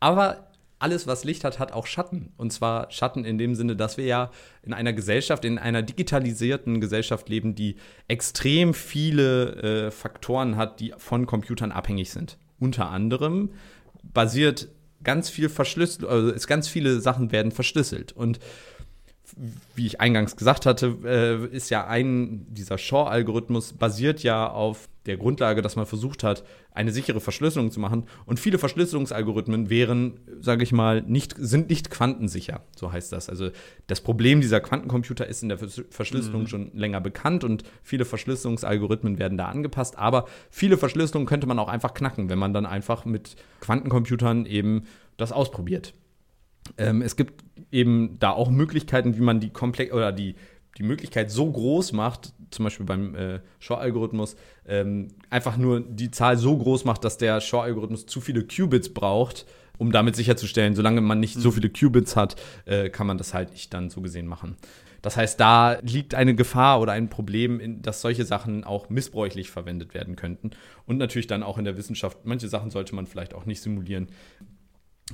Aber alles, was Licht hat, hat auch Schatten. Und zwar Schatten in dem Sinne, dass wir ja in einer Gesellschaft, in einer digitalisierten Gesellschaft leben, die extrem viele äh, Faktoren hat, die von Computern abhängig sind. Unter anderem basiert ganz viel verschlüsselt, also ganz viele Sachen werden verschlüsselt. Und wie ich eingangs gesagt hatte, äh, ist ja ein, dieser Shaw-Algorithmus basiert ja auf der Grundlage, dass man versucht hat, eine sichere Verschlüsselung zu machen. Und viele Verschlüsselungsalgorithmen wären, sage ich mal, nicht, sind nicht quantensicher. So heißt das. Also das Problem dieser Quantencomputer ist in der Vers- Verschlüsselung schon länger bekannt und viele Verschlüsselungsalgorithmen werden da angepasst. Aber viele Verschlüsselungen könnte man auch einfach knacken, wenn man dann einfach mit Quantencomputern eben das ausprobiert. Ähm, es gibt eben da auch Möglichkeiten, wie man die komplex oder die, die Möglichkeit so groß macht, zum Beispiel beim äh, Shor-Algorithmus, ähm, einfach nur die Zahl so groß macht, dass der Shor-Algorithmus zu viele Qubits braucht, um damit sicherzustellen, solange man nicht so viele Qubits hat, äh, kann man das halt nicht dann so gesehen machen. Das heißt, da liegt eine Gefahr oder ein Problem, in, dass solche Sachen auch missbräuchlich verwendet werden könnten. Und natürlich dann auch in der Wissenschaft, manche Sachen sollte man vielleicht auch nicht simulieren.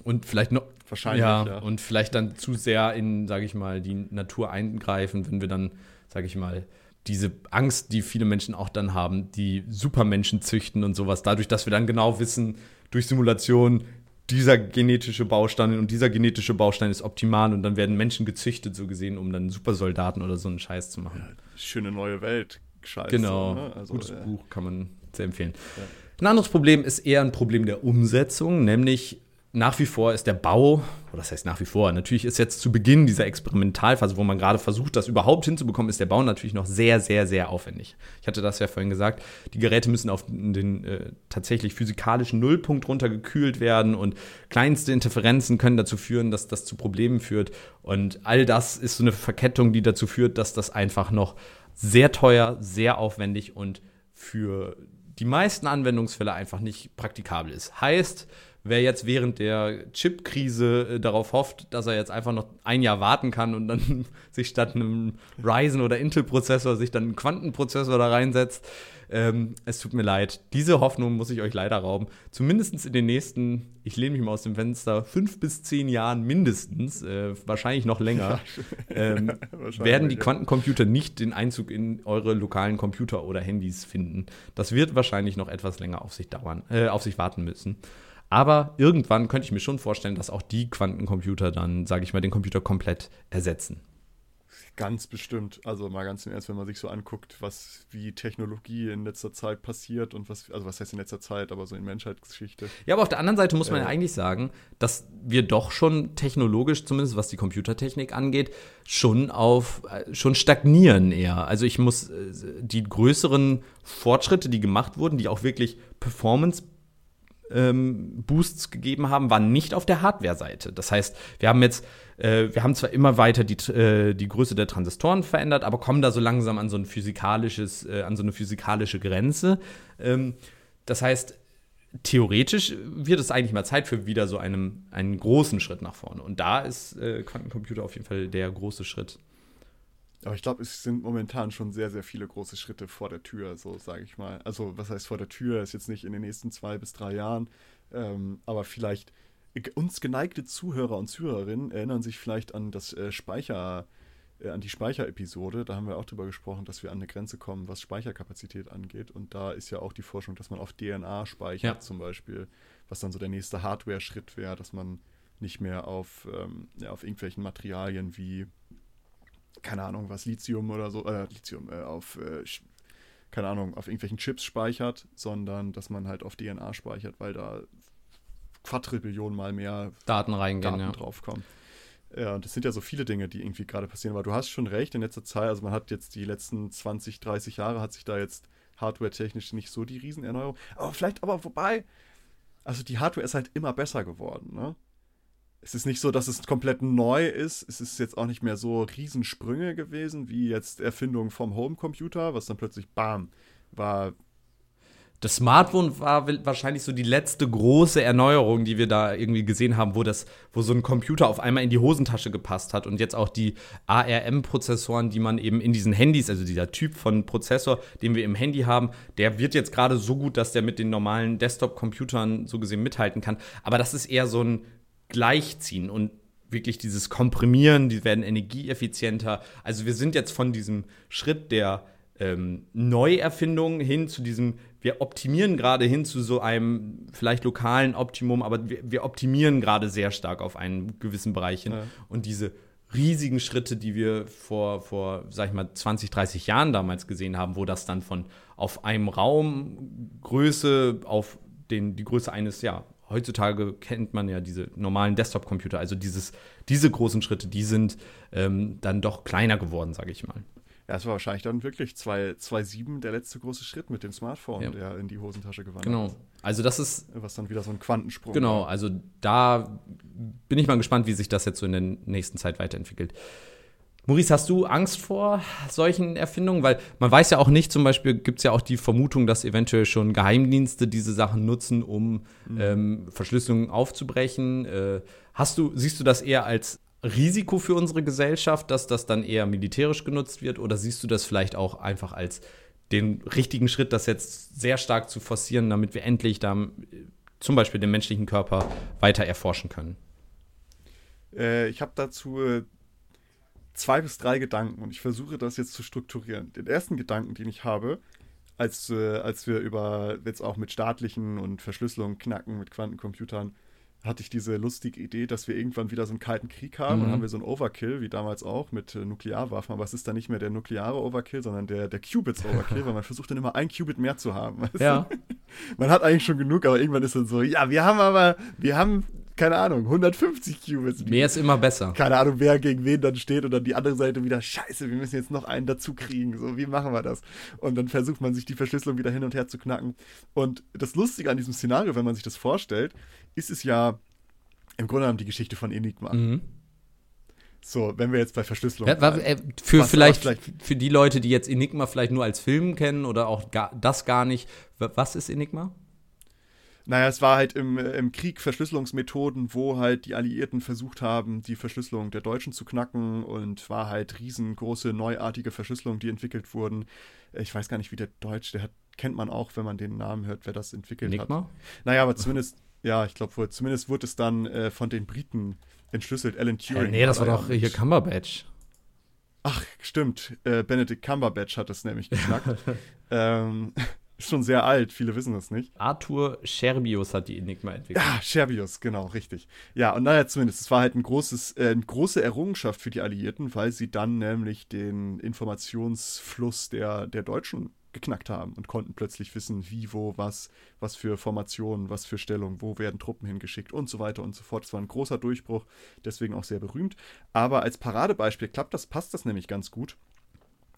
Und vielleicht noch, Wahrscheinlich, ja, ja. und vielleicht dann zu sehr in, sage ich mal, die Natur eingreifen, wenn wir dann, sage ich mal, diese Angst, die viele Menschen auch dann haben, die Supermenschen züchten und sowas, dadurch, dass wir dann genau wissen, durch Simulation, dieser genetische Baustein und dieser genetische Baustein ist optimal und dann werden Menschen gezüchtet, so gesehen, um dann Supersoldaten oder so einen Scheiß zu machen. Schöne neue Welt. Scheiße. Genau, Ne? Also, gutes äh, Buch kann man sehr empfehlen. Ein anderes Problem ist eher ein Problem der Umsetzung, nämlich nach wie vor ist der Bau, oder das heißt nach wie vor, natürlich ist jetzt zu Beginn dieser Experimentalphase, wo man gerade versucht, das überhaupt hinzubekommen, ist der Bau natürlich noch sehr, sehr, sehr aufwendig. Ich hatte das ja vorhin gesagt, die Geräte müssen auf den äh, tatsächlich physikalischen Nullpunkt runtergekühlt werden und kleinste Interferenzen können dazu führen, dass das zu Problemen führt. Und all das ist so eine Verkettung, die dazu führt, dass das einfach noch sehr teuer, sehr aufwendig und für die meisten Anwendungsfälle einfach nicht praktikabel ist. Heißt, wer jetzt während der Chip-Krise äh, darauf hofft, dass er jetzt einfach noch ein Jahr warten kann und dann sich statt einem Ryzen oder Intel-Prozessor sich dann einen Quantenprozessor da reinsetzt, ähm, es tut mir leid. Diese Hoffnung muss ich euch leider rauben. Zumindest in den nächsten, ich lehne mich mal aus dem Fenster, fünf bis zehn Jahren mindestens, äh, wahrscheinlich noch länger, ähm, Wahrscheinlich, werden die. Quantencomputer nicht den Einzug in eure lokalen Computer oder Handys finden. Das wird wahrscheinlich noch etwas länger auf sich dauern, äh, auf sich warten müssen. Aber irgendwann könnte ich mir schon vorstellen, dass auch die Quantencomputer dann, sage ich mal, den Computer komplett ersetzen. Ganz bestimmt. Also mal ganz im Ernst, wenn man sich so anguckt, was wie Technologie in letzter Zeit passiert und was, also was heißt in letzter Zeit, aber so in Menschheitsgeschichte. Ja, aber auf der anderen Seite muss man ja Ja. eigentlich sagen, dass wir doch schon technologisch, zumindest was die Computertechnik angeht, schon auf äh, schon stagnieren eher. Also ich muss äh, die größeren Fortschritte, die gemacht wurden, die auch wirklich Performance ähm, Boosts gegeben haben, waren nicht auf der Hardware-Seite. Das heißt, wir haben jetzt, äh, wir haben zwar immer weiter die, äh, die Größe der Transistoren verändert, aber kommen da so langsam an so ein physikalisches, äh, an so eine physikalische Grenze. Ähm, das heißt, theoretisch wird es eigentlich mal Zeit für wieder so einem, einen großen Schritt nach vorne. Und da ist äh, Quantencomputer auf jeden Fall der große Schritt. Aber ich glaube, es sind momentan schon sehr, sehr viele große Schritte vor der Tür, so sage ich mal. Also, was heißt vor der Tür? Ist jetzt nicht in den nächsten zwei bis drei Jahren, ähm, aber vielleicht uns geneigte Zuhörer und Zuhörerinnen erinnern sich vielleicht an das äh, Speicher, äh, an die Speicherepisode. Da haben wir auch drüber gesprochen, dass wir an eine Grenze kommen, was Speicherkapazität angeht. Und da ist ja auch die Forschung, dass man auf DNA speichert, Ja. zum Beispiel, was dann so der nächste Hardware-Schritt wäre, dass man nicht mehr auf, ähm, ja, auf irgendwelchen Materialien wie keine Ahnung, was Lithium oder so, äh, Lithium, äh, auf, äh, keine Ahnung, auf irgendwelchen Chips speichert, sondern dass man halt auf DNA speichert, weil da Quadrillionen mal mehr Daten reingehen, Daten ja. draufkommen. Ja, und das sind ja so viele Dinge, die irgendwie gerade passieren. Aber du hast schon recht, in letzter Zeit, also man hat jetzt die letzten 20, 30 Jahre, hat sich da jetzt hardware-technisch nicht so die Riesenerneuerung. Aber vielleicht, aber wobei, also die Hardware ist halt immer besser geworden, ne? Es ist nicht so, dass es komplett neu ist. Es ist jetzt auch nicht mehr so Riesensprünge gewesen, wie jetzt Erfindung vom Homecomputer, was dann plötzlich, bam, war das Smartphone war wahrscheinlich so die letzte große Erneuerung, die wir da irgendwie gesehen haben, wo das, wo so ein Computer auf einmal in die Hosentasche gepasst hat und jetzt auch die ARM-Prozessoren, die man eben in diesen Handys, also dieser Typ von Prozessor, den wir im Handy haben, der wird jetzt gerade so gut, dass der mit den normalen Desktop-Computern so gesehen mithalten kann. Aber das ist eher so ein Gleichziehen und wirklich dieses Komprimieren, die werden energieeffizienter. Also wir sind jetzt von diesem Schritt der ähm, Neuerfindung hin zu diesem, wir optimieren gerade hin zu so einem vielleicht lokalen Optimum, aber wir, wir optimieren gerade sehr stark auf einen gewissen Bereich hin. Ja. Und diese riesigen Schritte, die wir vor, vor, sag ich mal, 20, 30 Jahren damals gesehen haben, wo das dann von auf einem Raum Größe auf den, die Größe eines, ja, heutzutage kennt man ja diese normalen Desktop-Computer, also dieses, diese großen Schritte, die sind ähm, dann doch kleiner geworden, sage ich mal. Ja, es war wahrscheinlich dann wirklich 2.7 der letzte große Schritt mit dem Smartphone, ja. der in die Hosentasche gewandert genau. ist. Genau. Also das ist. Was dann wieder so ein Quantensprung Genau, war. also da bin ich mal gespannt, wie sich das jetzt so in der nächsten Zeit weiterentwickelt. Maurice, hast du Angst vor solchen Erfindungen? Weil man weiß ja auch nicht, zum Beispiel gibt es ja auch die Vermutung, dass eventuell schon Geheimdienste diese Sachen nutzen, um mhm. ähm, Verschlüsselungen aufzubrechen. Äh, hast du, siehst du das eher als Risiko für unsere Gesellschaft, dass das dann eher militärisch genutzt wird? Oder siehst du das vielleicht auch einfach als den richtigen Schritt, das jetzt sehr stark zu forcieren, damit wir endlich da äh, zum Beispiel den menschlichen Körper weiter erforschen können? Äh, ich habe dazu äh, zwei bis drei Gedanken und ich versuche das jetzt zu strukturieren. Den ersten Gedanken, den ich habe, als, äh, als wir über jetzt auch mit staatlichen und Verschlüsselungen knacken, mit Quantencomputern hatte ich diese lustige Idee, dass wir irgendwann wieder so einen kalten Krieg haben mhm. und haben wir so einen Overkill, wie damals auch, mit äh, Nuklearwaffen. Aber es ist dann nicht mehr der nukleare Overkill, sondern der, der Qubits-Overkill, weil man versucht dann immer ein Qubit mehr zu haben. Ja. man hat eigentlich schon genug, aber irgendwann ist dann so, ja, wir haben aber, wir haben keine Ahnung, 150 Qubits. Mehr ist immer besser. Keine Ahnung, wer gegen wen dann steht und dann die andere Seite wieder, scheiße, wir müssen jetzt noch einen dazu kriegen. So, wie machen wir das? Und dann versucht man sich die Verschlüsselung wieder hin und her zu knacken. Und das Lustige an diesem Szenario, wenn man sich das vorstellt, ist es ja im Grunde genommen die Geschichte von Enigma. Mhm. So, wenn wir jetzt bei Verschlüsselung. Ja, war, äh, für vielleicht, vielleicht, für die Leute, die jetzt Enigma vielleicht nur als Film kennen oder auch gar, das gar nicht, was ist Enigma? Naja, es war halt im, im Krieg Verschlüsselungsmethoden, wo halt die Alliierten versucht haben, die Verschlüsselung der Deutschen zu knacken und war halt riesengroße, neuartige Verschlüsselungen, die entwickelt wurden. Ich weiß gar nicht, wie der Deutsch, der hat, kennt man auch, wenn man den Namen hört, wer das entwickelt Enigma? hat. Naja, aber zumindest ja, ich glaube, zumindest wurde es dann äh, von den Briten entschlüsselt. Alan Turing. Äh, nee, das war doch hier Cumberbatch. Ach, stimmt. Äh, Benedict Cumberbatch hat es nämlich geknackt. ähm, ist schon sehr alt, viele wissen das nicht. Arthur Scherbius hat die Enigma entwickelt. Ja, Scherbius, genau, richtig. Ja, und naja, zumindest, es war halt ein großes, äh, eine große Errungenschaft für die Alliierten, weil sie dann nämlich den Informationsfluss der, der Deutschen geknackt haben und konnten plötzlich wissen, wie, wo, was, was für Formationen, was für Stellung, wo werden Truppen hingeschickt und so weiter und so fort. Es war ein großer Durchbruch, deswegen auch sehr berühmt. Aber als Paradebeispiel klappt das, passt das nämlich ganz gut.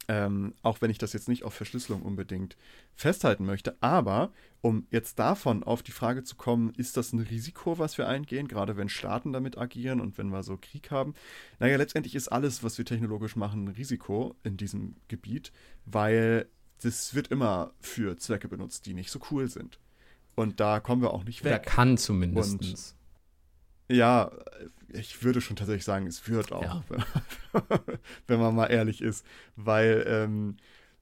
Ähm, auch wenn ich das jetzt nicht auf Verschlüsselung unbedingt festhalten möchte. Aber um jetzt davon auf die Frage zu kommen, ist das ein Risiko, was wir eingehen, gerade wenn Staaten damit agieren und wenn wir so Krieg haben? Naja, letztendlich ist alles, was wir technologisch machen, ein Risiko in diesem Gebiet, weil das wird immer für Zwecke benutzt, die nicht so cool sind. Und da kommen wir auch nicht weg. Der kann zumindest. Ja, ich würde schon tatsächlich sagen, es wird auch, ja. wenn man mal ehrlich ist. Weil ähm,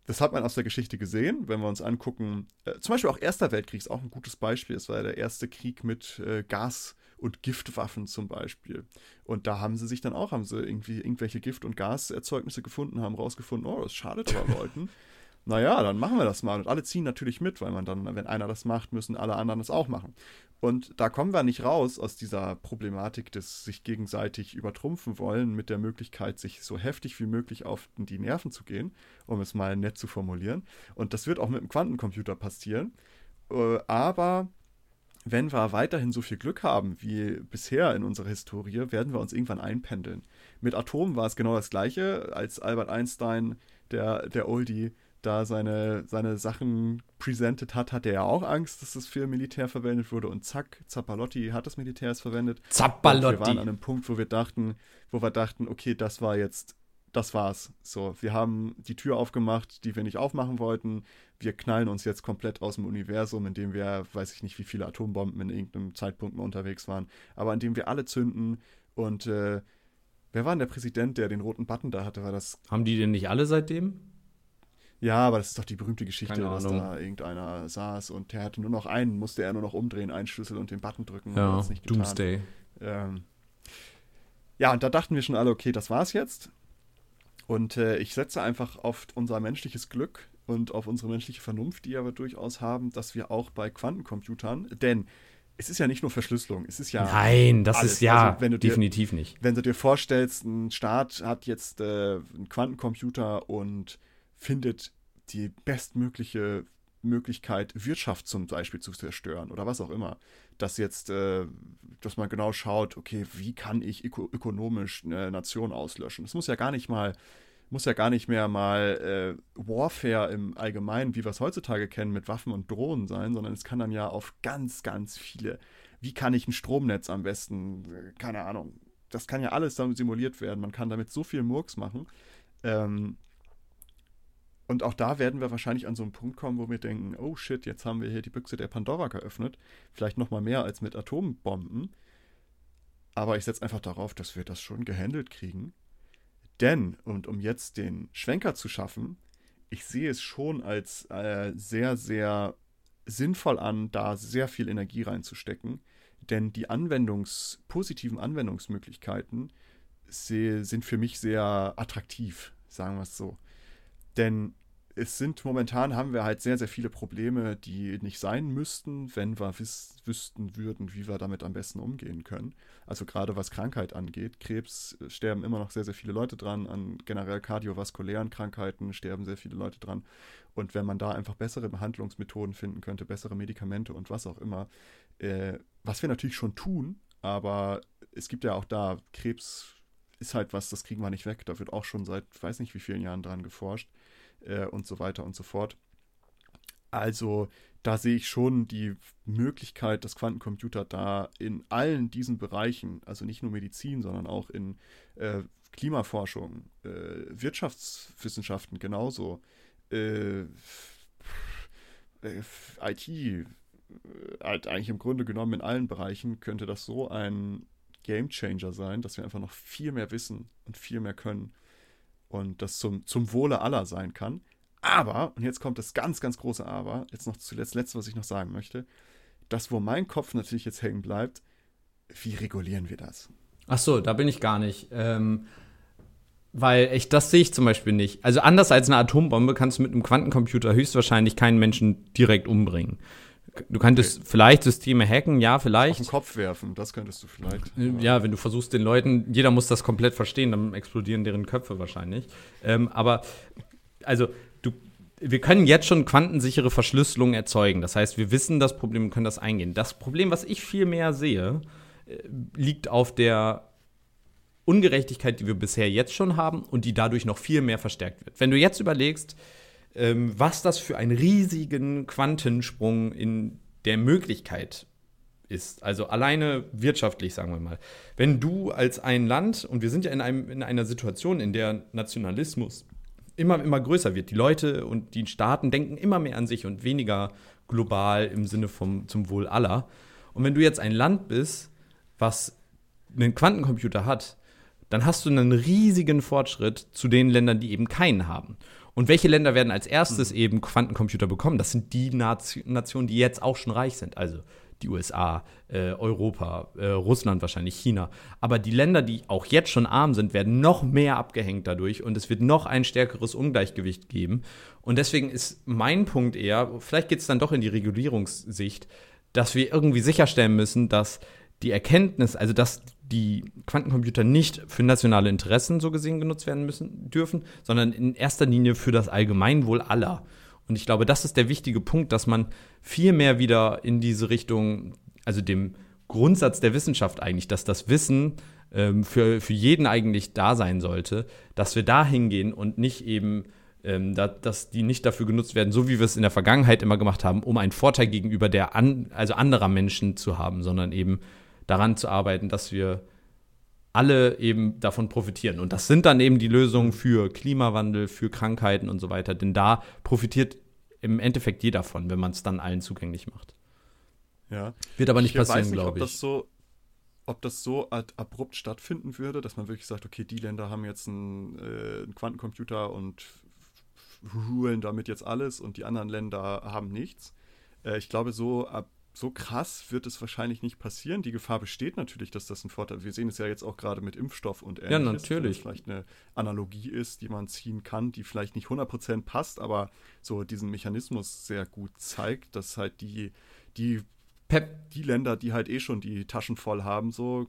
das hat man aus der Geschichte gesehen, wenn wir uns angucken. Äh, zum Beispiel auch Erster Weltkrieg ist auch ein gutes Beispiel. Es war ja der erste Krieg mit äh, Gas- und Giftwaffen zum Beispiel. Und da haben sie sich dann auch, haben sie irgendwie irgendwelche Gift- und Gaserzeugnisse gefunden, haben rausgefunden, oh, das schadet aber Leuten naja, dann machen wir das mal. Und alle ziehen natürlich mit, weil man dann, wenn einer das macht, müssen alle anderen das auch machen. Und da kommen wir nicht raus aus dieser Problematik des sich gegenseitig übertrumpfen wollen mit der Möglichkeit, sich so heftig wie möglich auf die Nerven zu gehen, um es mal nett zu formulieren. Und das wird auch mit dem Quantencomputer passieren. Äh, aber wenn wir weiterhin so viel Glück haben wie bisher in unserer Historie, werden wir uns irgendwann einpendeln. Mit Atomen war es genau das gleiche, als Albert Einstein, der, der Oldie, da seine, seine Sachen presented hat, hatte er auch Angst, dass das für Militär verwendet wurde. Und zack, Zappalotti hat das Militär verwendet. Zappalotti. Und wir waren an einem Punkt, wo wir dachten, wo wir dachten, okay, das war jetzt, das war's. So, wir haben die Tür aufgemacht, die wir nicht aufmachen wollten. Wir knallen uns jetzt komplett aus dem Universum, indem wir, weiß ich nicht, wie viele Atombomben in irgendeinem Zeitpunkt mal unterwegs waren, aber indem wir alle zünden und äh, Wer war denn der Präsident, der den roten Button da hatte? War das. Haben die denn nicht alle seitdem? Ja, aber das ist doch die berühmte Geschichte, dass da irgendeiner saß und der hatte nur noch einen, musste er nur noch umdrehen, einen Schlüssel und den Button drücken. Ja, Doomsday. Ähm, ja, und da dachten wir schon alle, okay, das war's jetzt. Und äh, ich setze einfach auf unser menschliches Glück und auf unsere menschliche Vernunft, die wir durchaus haben, dass wir auch bei Quantencomputern, denn es ist ja nicht nur Verschlüsselung, es ist ja. Nein, das alles. ist ja also, definitiv dir, nicht. Wenn du dir vorstellst, ein Staat hat jetzt äh, einen Quantencomputer und findet die bestmögliche Möglichkeit, Wirtschaft zum Beispiel zu zerstören oder was auch immer. Dass jetzt, äh, dass man genau schaut, okay, wie kann ich öko ökonomisch eine Nation auslöschen? Es muss ja gar nicht mal, muss ja gar nicht mehr mal äh, Warfare im Allgemeinen, wie wir es heutzutage kennen, mit Waffen und Drohnen sein, sondern es kann dann ja auf ganz, ganz viele. Wie kann ich ein Stromnetz am besten, keine Ahnung. Das kann ja alles damit simuliert werden. Man kann damit so viel Murks machen. Ähm, und auch da werden wir wahrscheinlich an so einen Punkt kommen, wo wir denken, oh shit, jetzt haben wir hier die Büchse der Pandora geöffnet. Vielleicht noch mal mehr als mit Atombomben. Aber ich setze einfach darauf, dass wir das schon gehandelt kriegen. Denn, und um jetzt den Schwenker zu schaffen, ich sehe es schon als äh, sehr, sehr sinnvoll an, da sehr viel Energie reinzustecken. Denn die Anwendungs-, positiven Anwendungsmöglichkeiten sind für mich sehr attraktiv, sagen wir es so. Denn es sind momentan haben wir halt sehr, sehr viele Probleme, die nicht sein müssten, wenn wir wiss, wüssten würden, wie wir damit am besten umgehen können. Also gerade was Krankheit angeht. Krebs äh, sterben immer noch sehr, sehr viele Leute dran. An generell kardiovaskulären Krankheiten sterben sehr viele Leute dran. Und wenn man da einfach bessere Behandlungsmethoden finden könnte, bessere Medikamente und was auch immer, äh, was wir natürlich schon tun, aber es gibt ja auch da Krebs ist halt was, das kriegen wir nicht weg. Da wird auch schon seit weiß nicht wie vielen Jahren dran geforscht äh, und so weiter und so fort. Also da sehe ich schon die Möglichkeit, dass Quantencomputer da in allen diesen Bereichen, also nicht nur Medizin, sondern auch in äh, Klimaforschung, äh, Wirtschaftswissenschaften genauso, äh, äh IT, äh, halt eigentlich im Grunde genommen in allen Bereichen könnte das so ein Game Changer sein, dass wir einfach noch viel mehr wissen und viel mehr können und das zum, zum Wohle aller sein kann. Aber, und jetzt kommt das ganz, ganz große Aber, jetzt noch zuletzt, letzte, was ich noch sagen möchte, das, wo mein Kopf natürlich jetzt hängen bleibt, wie regulieren wir das? Ach so, da bin ich gar nicht. Ähm, weil ich, das sehe ich zum Beispiel nicht. Also anders als eine Atombombe kannst du mit einem Quantencomputer höchstwahrscheinlich keinen Menschen direkt umbringen. Du könntest okay. vielleicht Systeme hacken, ja, vielleicht. Auf den Kopf werfen, das könntest du vielleicht. Ja, wenn du versuchst, den Leuten, jeder muss das komplett verstehen, dann explodieren deren Köpfe wahrscheinlich. Ähm, aber, also, du, wir können jetzt schon quantensichere Verschlüsselung erzeugen. Das heißt, wir wissen das Problem und können das eingehen. Das Problem, was ich viel mehr sehe, äh, liegt auf der Ungerechtigkeit, die wir bisher jetzt schon haben und die dadurch noch viel mehr verstärkt wird. Wenn du jetzt überlegst, ähm, was das für einen riesigen Quantensprung in der Möglichkeit ist. Also alleine wirtschaftlich, sagen wir mal. Wenn du als ein Land, und wir sind ja in, einem, in einer Situation, in der Nationalismus immer, immer größer wird, die Leute und die Staaten denken immer mehr an sich und weniger global im Sinne vom, zum Wohl aller. Und wenn du jetzt ein Land bist, was einen Quantencomputer hat, dann hast du einen riesigen Fortschritt zu den Ländern, die eben keinen haben. Und welche Länder werden als erstes mhm. eben Quantencomputer bekommen? Das sind die Nationen, die jetzt auch schon reich sind. Also die USA, äh, Europa, äh, Russland wahrscheinlich, China. Aber die Länder, die auch jetzt schon arm sind, werden noch mehr abgehängt dadurch und es wird noch ein stärkeres Ungleichgewicht geben. Und deswegen ist mein Punkt eher, vielleicht geht es dann doch in die Regulierungssicht, dass wir irgendwie sicherstellen müssen, dass die Erkenntnis, also dass die Quantencomputer nicht für nationale Interessen so gesehen genutzt werden müssen dürfen, sondern in erster Linie für das Allgemeinwohl aller. Und ich glaube, das ist der wichtige Punkt, dass man viel mehr wieder in diese Richtung, also dem Grundsatz der Wissenschaft eigentlich, dass das Wissen ähm, für, für jeden eigentlich da sein sollte, dass wir da hingehen und nicht eben, ähm, da, dass die nicht dafür genutzt werden, so wie wir es in der Vergangenheit immer gemacht haben, um einen Vorteil gegenüber der an, also anderer Menschen zu haben, sondern eben daran zu arbeiten, dass wir alle eben davon profitieren. Und das sind dann eben die Lösungen für Klimawandel, für Krankheiten und so weiter. Denn da profitiert im Endeffekt jeder von, wenn man es dann allen zugänglich macht. Ja. Wird aber nicht ich passieren, glaube ich. Das so, ob das so abrupt stattfinden würde, dass man wirklich sagt, okay, die Länder haben jetzt einen, äh, einen Quantencomputer und rulen damit jetzt alles und die anderen Länder haben nichts. Äh, ich glaube, so ab so krass wird es wahrscheinlich nicht passieren. Die Gefahr besteht natürlich, dass das ein Vorteil. Wir sehen es ja jetzt auch gerade mit Impfstoff und ähnliches. Ja, natürlich. Dass vielleicht eine Analogie ist, die man ziehen kann, die vielleicht nicht 100% passt, aber so diesen Mechanismus sehr gut zeigt, dass halt die, die, Pep. die Länder, die halt eh schon die Taschen voll haben, so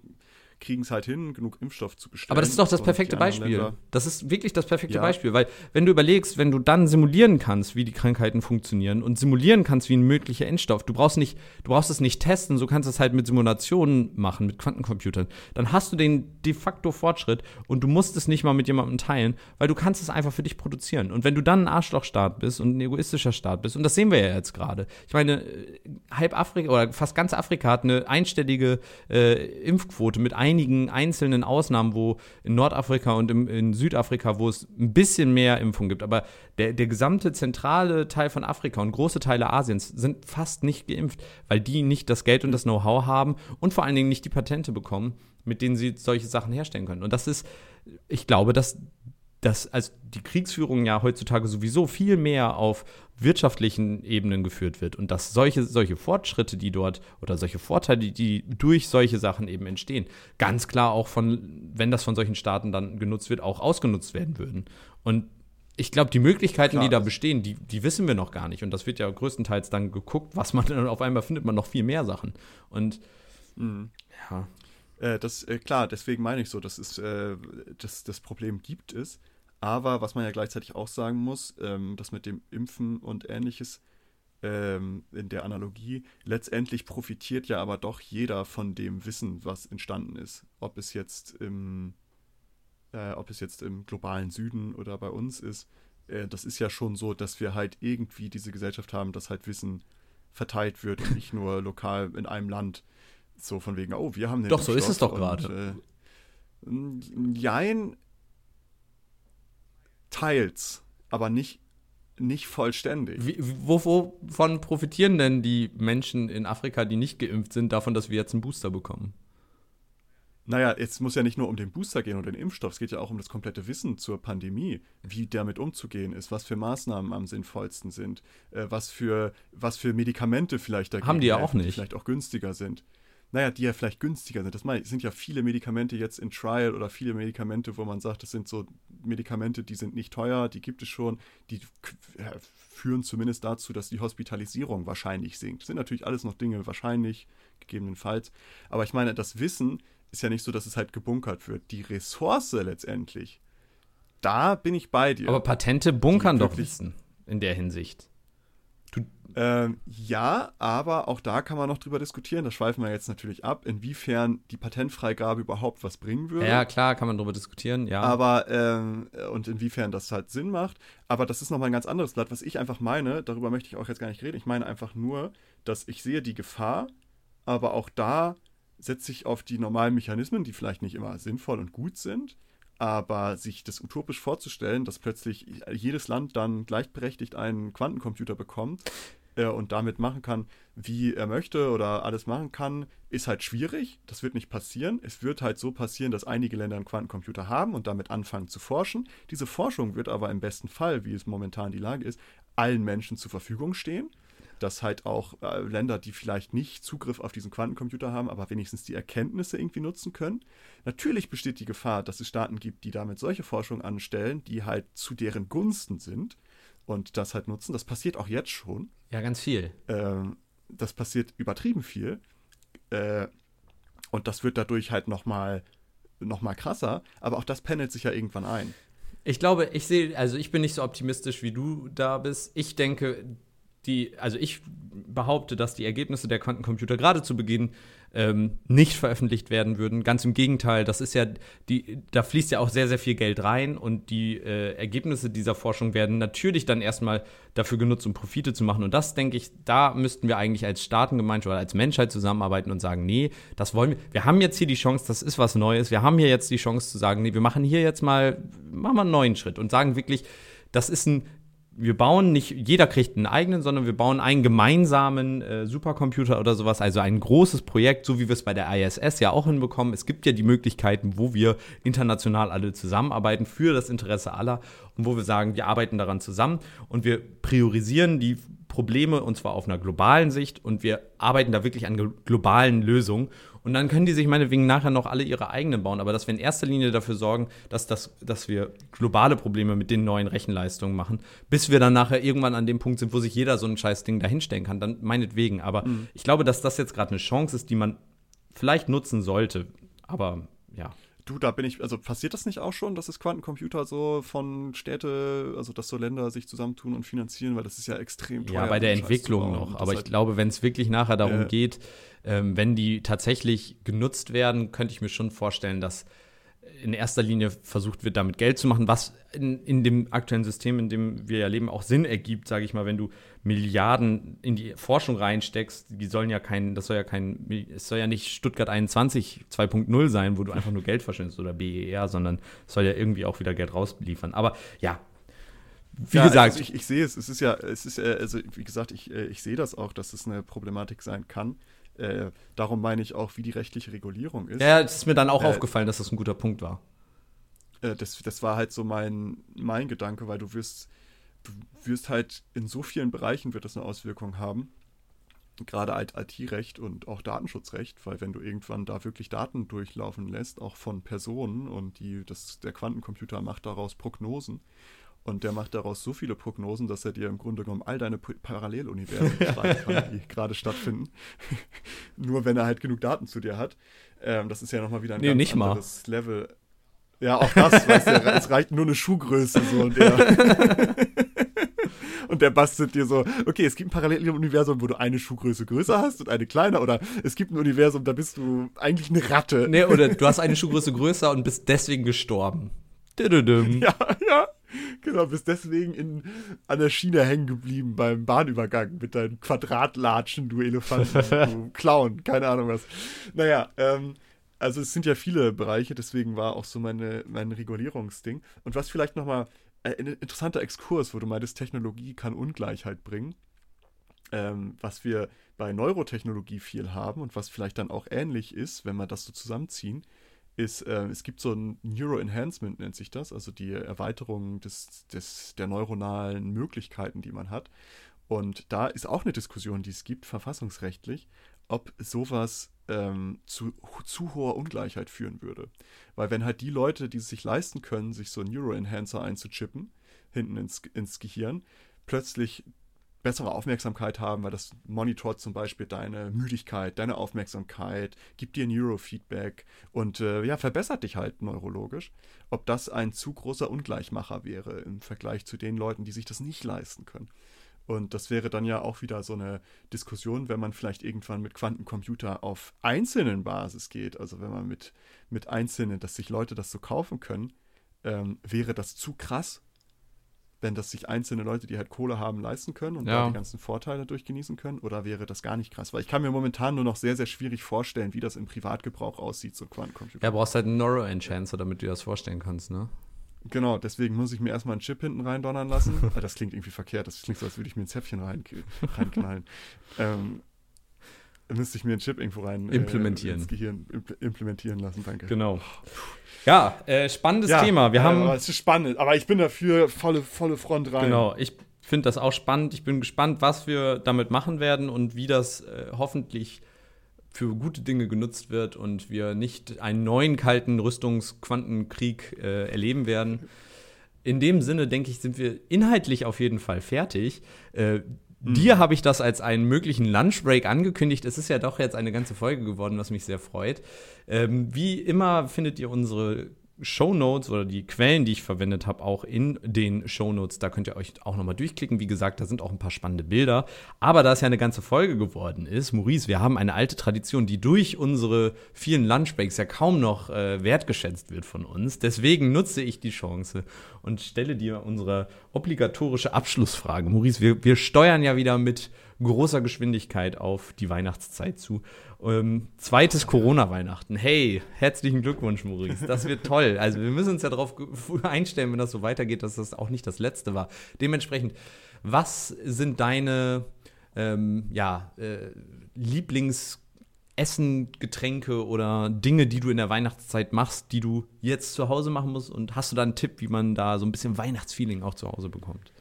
kriegen es halt hin, genug Impfstoff zu bestellen. Aber das ist doch das perfekte Beispiel. Das ist wirklich das perfekte ja. Beispiel, weil wenn du überlegst, wenn du dann simulieren kannst, wie die Krankheiten funktionieren und simulieren kannst, wie ein möglicher Endstoff, du brauchst nicht, du brauchst es nicht testen, so kannst du es halt mit Simulationen machen, mit Quantencomputern. Dann hast du den de facto Fortschritt und du musst es nicht mal mit jemandem teilen, weil du kannst es einfach für dich produzieren. Und wenn du dann ein Arschlochstaat bist und ein egoistischer Staat bist, und das sehen wir ja jetzt gerade. Ich meine, halb Afrika oder fast ganz Afrika hat eine einstellige äh, Impfquote mit einigen einzelnen Ausnahmen, wo in Nordafrika und im, in Südafrika, wo es ein bisschen mehr Impfung gibt. Aber der, der gesamte zentrale Teil von Afrika und große Teile Asiens sind fast nicht geimpft, weil die nicht das Geld und das Know-how haben und vor allen Dingen nicht die Patente bekommen, mit denen sie solche Sachen herstellen können. Und das ist, ich glaube, dass dass also die Kriegsführung ja heutzutage sowieso viel mehr auf wirtschaftlichen Ebenen geführt wird und dass solche, solche Fortschritte, die dort oder solche Vorteile, die durch solche Sachen eben entstehen, ganz klar auch von, wenn das von solchen Staaten dann genutzt wird, auch ausgenutzt werden würden. Und ich glaube, die Möglichkeiten, klar. die da bestehen, die, die wissen wir noch gar nicht. Und das wird ja größtenteils dann geguckt, was man dann auf einmal findet man noch viel mehr Sachen. Und mhm. ja. Äh, das, äh, klar, deswegen meine ich so, dass es äh, das, das Problem gibt es. Aber was man ja gleichzeitig auch sagen muss, ähm, das mit dem Impfen und ähnliches ähm, in der Analogie, letztendlich profitiert ja aber doch jeder von dem Wissen, was entstanden ist. Ob es jetzt im, äh, ob es jetzt im globalen Süden oder bei uns ist. Äh, das ist ja schon so, dass wir halt irgendwie diese Gesellschaft haben, dass halt Wissen verteilt wird und nicht nur lokal in einem Land. So von wegen, oh, wir haben den Doch, so ist es doch gerade. Äh, jein, teils, aber nicht, nicht vollständig. Wie, wovon profitieren denn die Menschen in Afrika, die nicht geimpft sind, davon, dass wir jetzt einen Booster bekommen? Naja, es muss ja nicht nur um den Booster gehen oder den Impfstoff, es geht ja auch um das komplette Wissen zur Pandemie, wie damit umzugehen ist, was für Maßnahmen am sinnvollsten sind, äh, was, für, was für Medikamente vielleicht dagegen Haben die ja auch nicht. Die vielleicht auch günstiger sind naja, die ja vielleicht günstiger sind. Das sind ja viele Medikamente jetzt in Trial oder viele Medikamente, wo man sagt, das sind so Medikamente, die sind nicht teuer, die gibt es schon, die führen zumindest dazu, dass die Hospitalisierung wahrscheinlich sinkt. Das sind natürlich alles noch Dinge wahrscheinlich, gegebenenfalls. Aber ich meine, das Wissen ist ja nicht so, dass es halt gebunkert wird. Die Ressource letztendlich, da bin ich bei dir. Aber Patente bunkern doch Wissen in der Hinsicht. Ähm, ja, aber auch da kann man noch drüber diskutieren. Da schweifen wir jetzt natürlich ab, inwiefern die Patentfreigabe überhaupt was bringen würde. Ja, klar, kann man drüber diskutieren, ja. Aber, ähm, und inwiefern das halt Sinn macht. Aber das ist nochmal ein ganz anderes Blatt. Was ich einfach meine, darüber möchte ich auch jetzt gar nicht reden. Ich meine einfach nur, dass ich sehe die Gefahr, aber auch da setze ich auf die normalen Mechanismen, die vielleicht nicht immer sinnvoll und gut sind. Aber sich das utopisch vorzustellen, dass plötzlich jedes Land dann gleichberechtigt einen Quantencomputer bekommt, äh, und damit machen kann, wie er möchte oder alles machen kann, ist halt schwierig. Das wird nicht passieren. Es wird halt so passieren, dass einige Länder einen Quantencomputer haben und damit anfangen zu forschen. Diese Forschung wird aber im besten Fall, wie es momentan die Lage ist, allen Menschen zur Verfügung stehen. Dass halt auch äh, Länder, die vielleicht nicht Zugriff auf diesen Quantencomputer haben, aber wenigstens die Erkenntnisse irgendwie nutzen können. Natürlich besteht die Gefahr, dass es Staaten gibt, die damit solche Forschung anstellen, die halt zu deren Gunsten sind und das halt nutzen. Das passiert auch jetzt schon. Ja, ganz viel. Ähm, das passiert übertrieben viel. Äh, und das wird dadurch halt noch mal, noch mal krasser. Aber auch das pendelt sich ja irgendwann ein. Ich glaube, ich sehe, also ich bin nicht so optimistisch, wie du da bist. Ich denke, die, also ich behaupte, dass die Ergebnisse der Quantencomputer gerade zu Beginn ähm, nicht veröffentlicht werden würden. Ganz im Gegenteil, das ist ja, die, da fließt ja auch sehr, sehr viel Geld rein und die äh, Ergebnisse dieser Forschung werden natürlich dann erstmal dafür genutzt, um Profite zu machen. Und das denke ich, da müssten wir eigentlich als Staatengemeinschaft oder als Menschheit zusammenarbeiten und sagen, nee, das wollen wir. Wir haben jetzt hier die Chance, das ist was Neues. Wir haben hier jetzt die Chance zu sagen, nee, wir machen hier jetzt mal, machen wir einen neuen Schritt und sagen wirklich, das ist ein wir bauen nicht, jeder kriegt einen eigenen, sondern wir bauen einen gemeinsamen äh, Supercomputer oder sowas, also ein großes Projekt, so wie wir es bei der ISS ja auch hinbekommen. Es gibt ja die Möglichkeiten, wo wir international alle zusammenarbeiten für das Interesse aller und wo wir sagen, wir arbeiten daran zusammen und wir priorisieren die Probleme und zwar auf einer globalen Sicht und wir arbeiten da wirklich an globalen Lösungen. Und dann können die sich meinetwegen nachher noch alle ihre eigenen bauen. Aber dass wir in erster Linie dafür sorgen, dass, das, dass wir globale Probleme mit den neuen Rechenleistungen machen, bis wir dann nachher irgendwann an dem Punkt sind, wo sich jeder so ein scheiß Ding dahinstellen kann, dann meinetwegen. Aber mhm. ich glaube, dass das jetzt gerade eine Chance ist, die man vielleicht nutzen sollte. Aber. Du, da bin ich, also passiert das nicht auch schon, dass es Quantencomputer so von Städte, also dass so Länder sich zusammentun und finanzieren, weil das ist ja extrem teuer. Ja, bei der Entwicklung noch. Aber ich halt glaube, wenn es wirklich nachher darum äh, geht, ähm, wenn die tatsächlich genutzt werden, könnte ich mir schon vorstellen, dass in erster Linie versucht wird, damit Geld zu machen, was in, in dem aktuellen System, in dem wir ja leben, auch Sinn ergibt, sage ich mal, wenn du Milliarden in die Forschung reinsteckst, die sollen ja kein, das soll ja kein, es soll ja nicht Stuttgart 21 2.0 sein, wo du einfach nur Geld verschwendest oder BER, sondern es soll ja irgendwie auch wieder Geld rausliefern. Aber ja, wie ja, gesagt. Also ich, ich, sehe es, es ist ja, es ist, also wie gesagt, ich, äh, ich sehe das auch, dass es eine Problematik sein kann. Äh, darum meine ich auch, wie die rechtliche Regulierung ist. Ja, es ist mir dann auch äh, aufgefallen, dass das ein guter Punkt war. Äh, das, das war halt so mein, mein Gedanke, weil du wirst, du wirst halt in so vielen Bereichen wird das eine Auswirkung haben. Gerade IT-Recht und auch Datenschutzrecht, weil wenn du irgendwann da wirklich Daten durchlaufen lässt, auch von Personen und die, das, der Quantencomputer macht daraus Prognosen und der macht daraus so viele Prognosen, dass er dir im Grunde genommen all deine Paralleluniversen beschreiben kann, die gerade stattfinden. Nur wenn er halt genug Daten zu dir hat. Ähm, das ist ja nochmal wieder ein nee, ganz anderes mal. Level. Ja, auch das, weißt du, es reicht nur eine Schuhgröße so und der. Und der bastelt dir so, okay, es gibt ein Paralleluniversum, wo du eine Schuhgröße größer hast und eine kleiner, oder es gibt ein Universum, da bist du eigentlich eine Ratte. Nee, oder du hast eine Schuhgröße größer und bist deswegen gestorben. Ja, ja. Genau, bist deswegen in, an der Schiene hängen geblieben beim Bahnübergang mit deinen Quadratlatschen, du Elefant, du Clown, keine Ahnung was. Naja, ähm, also es sind ja viele Bereiche, deswegen war auch so meine, mein Regulierungsding. Und was vielleicht nochmal ein interessanter Exkurs, wo du meintest, Technologie kann Ungleichheit bringen. Ähm, was wir bei Neurotechnologie viel haben und was vielleicht dann auch ähnlich ist, wenn wir das so zusammenziehen, ist, äh, es gibt so ein Neuroenhancement, nennt sich das, also die Erweiterung des, des, der neuronalen Möglichkeiten, die man hat. Und da ist auch eine Diskussion, die es gibt, verfassungsrechtlich, ob sowas ähm, zu, zu hoher Ungleichheit führen würde. Weil wenn halt die Leute, die es sich leisten können, sich so einen Neuroenhancer einzuchippen, hinten ins, ins Gehirn, plötzlich bessere Aufmerksamkeit haben, weil das monitort zum Beispiel deine Müdigkeit, deine Aufmerksamkeit, gibt dir Neurofeedback und äh, ja, verbessert dich halt neurologisch. Ob das ein zu großer Ungleichmacher wäre im Vergleich zu den Leuten, die sich das nicht leisten können. Und das wäre dann ja auch wieder so eine Diskussion, wenn man vielleicht irgendwann mit Quantencomputer auf einzelnen Basis geht, also wenn man mit, mit einzelnen, dass sich Leute das so kaufen können, ähm, wäre das zu krass wenn das sich einzelne Leute, die halt Kohle haben, leisten können und ja. da die ganzen Vorteile dadurch genießen können? Oder wäre das gar nicht krass? Weil ich kann mir momentan nur noch sehr, sehr schwierig vorstellen, wie das im Privatgebrauch aussieht, so Quantencomputer. Ja, brauchst halt einen Neuro-Enchancer, damit du dir das vorstellen kannst, ne? Genau, deswegen muss ich mir erstmal einen Chip hinten reindonnern lassen. das klingt irgendwie verkehrt, das klingt so, als würde ich mir ein Zäpfchen rein, reinknallen. ähm, müsste ich mir einen Chip irgendwo rein äh, implementieren. Äh, ins Gehirn impl implementieren lassen, danke. Genau. Ja, äh, spannendes ja, Thema. Wir äh, haben. es ist spannend, aber ich bin dafür volle, volle Front rein. Genau, ich Ich finde das auch spannend. Ich bin gespannt, was wir damit machen werden und wie das äh, hoffentlich für gute Dinge genutzt wird und wir nicht einen neuen kalten Rüstungsquantenkrieg äh, erleben werden. In dem Sinne, denke ich, sind wir inhaltlich auf jeden Fall fertig. Äh, mhm. Dir habe ich das als einen möglichen Lunchbreak angekündigt. Es ist ja doch jetzt eine ganze Folge geworden, was mich sehr freut. Ähm, wie immer findet ihr unsere Shownotes oder die Quellen, die ich verwendet habe, auch in den Shownotes. Da könnt ihr euch auch nochmal durchklicken. Wie gesagt, da sind auch ein paar spannende Bilder. Aber da es ja eine ganze Folge geworden ist, Maurice, wir haben eine alte Tradition, die durch unsere vielen Lunchbreaks ja kaum noch äh, wertgeschätzt wird von uns. Deswegen nutze ich die Chance und stelle dir unsere obligatorische Abschlussfrage. Maurice, wir, wir steuern ja wieder mit großer Geschwindigkeit auf die Weihnachtszeit zu. Ähm, zweites Corona-Weihnachten. Hey, herzlichen Glückwunsch, Maurice. Das wird toll. Also wir müssen uns ja darauf einstellen, wenn das so weitergeht, dass das auch nicht das letzte war. Dementsprechend, was sind deine ähm, ja, äh, Lieblings- Essen, Getränke oder Dinge, die du in der Weihnachtszeit machst, die du jetzt zu Hause machen musst? Und hast du da einen Tipp, wie man da so ein bisschen Weihnachtsfeeling auch zu Hause bekommt?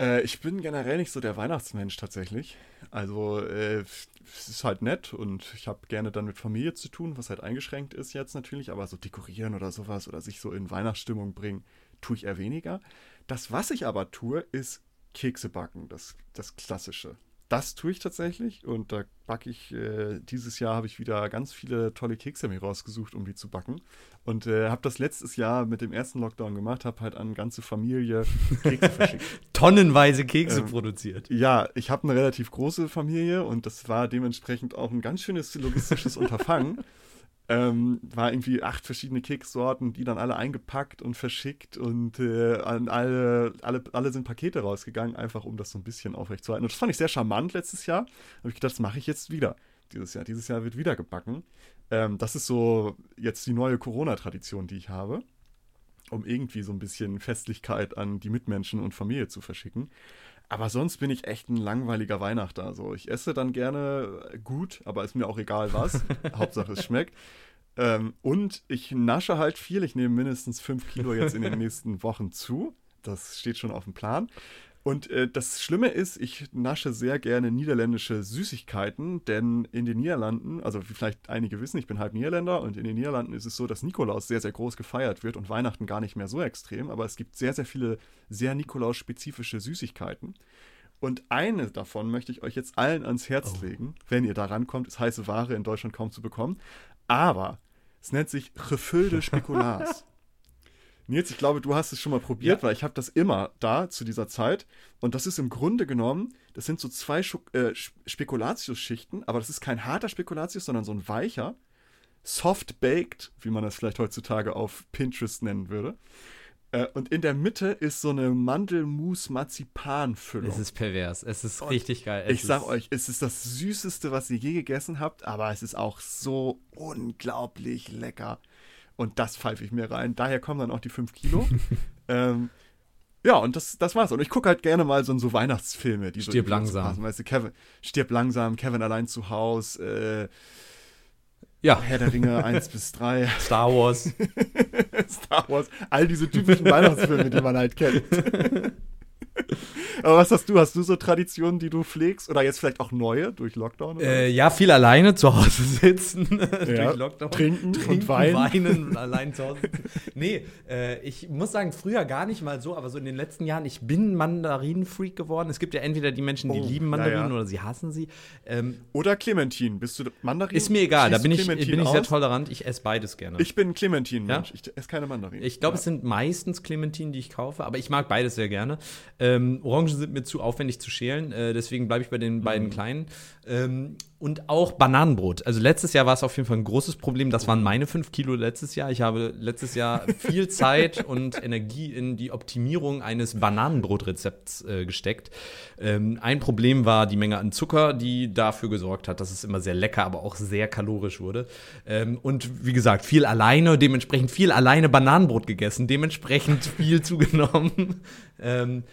Äh, ich bin generell nicht so der Weihnachtsmensch tatsächlich. Also äh, es ist halt nett und ich habe gerne dann mit Familie zu tun, was halt eingeschränkt ist jetzt natürlich, aber so dekorieren oder sowas oder sich so in Weihnachtsstimmung bringen, tue ich eher weniger. Das, was ich aber tue, ist Kekse backen, das, das Klassische das tue ich tatsächlich und da backe ich, äh, dieses Jahr habe ich wieder ganz viele tolle Kekse mir rausgesucht, um die zu backen. Und äh, habe das letztes Jahr mit dem ersten Lockdown gemacht, habe halt an ganze Familie Kekse verschickt. Tonnenweise Kekse ähm, produziert. Ja, ich habe eine relativ große Familie und das war dementsprechend auch ein ganz schönes logistisches Unterfangen. Ähm, war irgendwie acht verschiedene Keksorten, die dann alle eingepackt und verschickt und äh, an alle, alle, alle sind Pakete rausgegangen, einfach um das so ein bisschen aufrechtzuerhalten. Und das fand ich sehr charmant letztes Jahr. Habe ich gedacht, das mache ich jetzt wieder. Dieses Jahr. Dieses Jahr wird wieder gebacken. Ähm, das ist so jetzt die neue Corona-Tradition, die ich habe, um irgendwie so ein bisschen Festlichkeit an die Mitmenschen und Familie zu verschicken. Aber sonst bin ich echt ein langweiliger Weihnachter. Also ich esse dann gerne gut, aber ist mir auch egal was. Hauptsache es schmeckt. Ähm, und ich nasche halt viel. Ich nehme mindestens fünf Kilo jetzt in den nächsten Wochen zu. Das steht schon auf dem Plan. Und äh, das Schlimme ist, ich nasche sehr gerne niederländische Süßigkeiten, denn in den Niederlanden, also wie vielleicht einige wissen, ich bin halb Niederländer und in den Niederlanden ist es so, dass Nikolaus sehr, sehr groß gefeiert wird und Weihnachten gar nicht mehr so extrem, aber es gibt sehr, sehr viele sehr Nikolaus-spezifische Süßigkeiten. Und eine davon möchte ich euch jetzt allen ans Herz oh. legen, wenn ihr da rankommt, ist heiße Ware in Deutschland kaum zu bekommen. Aber es nennt sich Gefüllte Spekulars. Nils, ich glaube, du hast es schon mal probiert, ja. weil ich habe das immer da zu dieser Zeit. Und das ist im Grunde genommen, das sind so zwei äh, Spekulatius-Schichten, aber das ist kein harter Spekulatius, sondern so ein weicher, soft-baked, wie man das vielleicht heutzutage auf Pinterest nennen würde. Äh, und in der Mitte ist so eine Mandelmus-Marzipan-Füllung. Es ist pervers. Es ist und richtig geil. Es ich sag euch, es ist das Süßeste, was ihr je gegessen habt, aber es ist auch so unglaublich lecker. Und das pfeife ich mir rein. Daher kommen dann auch die 5 Kilo. ähm, ja, und das, das war's. Und ich gucke halt gerne mal so, so Weihnachtsfilme. Die Stirb so langsam. Passen. Weißt du, Kevin, Stirb langsam, Kevin allein zu Hause, äh, ja. Herr der Ringe 1 bis 3. Star Wars. Star Wars. All diese typischen Weihnachtsfilme, die man halt kennt. Aber was hast du? Hast du so Traditionen, die du pflegst? Oder jetzt vielleicht auch neue durch Lockdown? Äh, ja, viel alleine zu Hause sitzen. Ja, durch Lockdown. Trinken, Trinken und weinen. weinen allein zu Hause. nee, äh, ich muss sagen, früher gar nicht mal so, aber so in den letzten Jahren, ich bin Mandarinenfreak geworden. Es gibt ja entweder die Menschen, die oh, lieben Mandarinen ja, ja. oder sie hassen sie. Ähm, oder Clementin. Bist du Mandarin? Ist mir egal, da bin ich, bin ich sehr tolerant. Ich esse beides gerne. Ich bin Clementin-Mensch. Ich esse keine Mandarinen. Ich glaube, es sind meistens Clementinen, die ich kaufe, aber ich mag beides sehr gerne. Ähm, Orangen sind mir zu aufwendig zu schälen, äh, deswegen bleibe ich bei den beiden mhm. kleinen. Ähm, und auch Bananenbrot. Also letztes Jahr war es auf jeden Fall ein großes Problem. Das waren meine fünf Kilo letztes Jahr. Ich habe letztes Jahr viel Zeit und Energie in die Optimierung eines Bananenbrotrezepts äh, gesteckt. Ähm, ein Problem war die Menge an Zucker, die dafür gesorgt hat, dass es immer sehr lecker, aber auch sehr kalorisch wurde. Ähm, und wie gesagt, viel alleine, dementsprechend viel alleine Bananenbrot gegessen, dementsprechend viel zugenommen. ähm,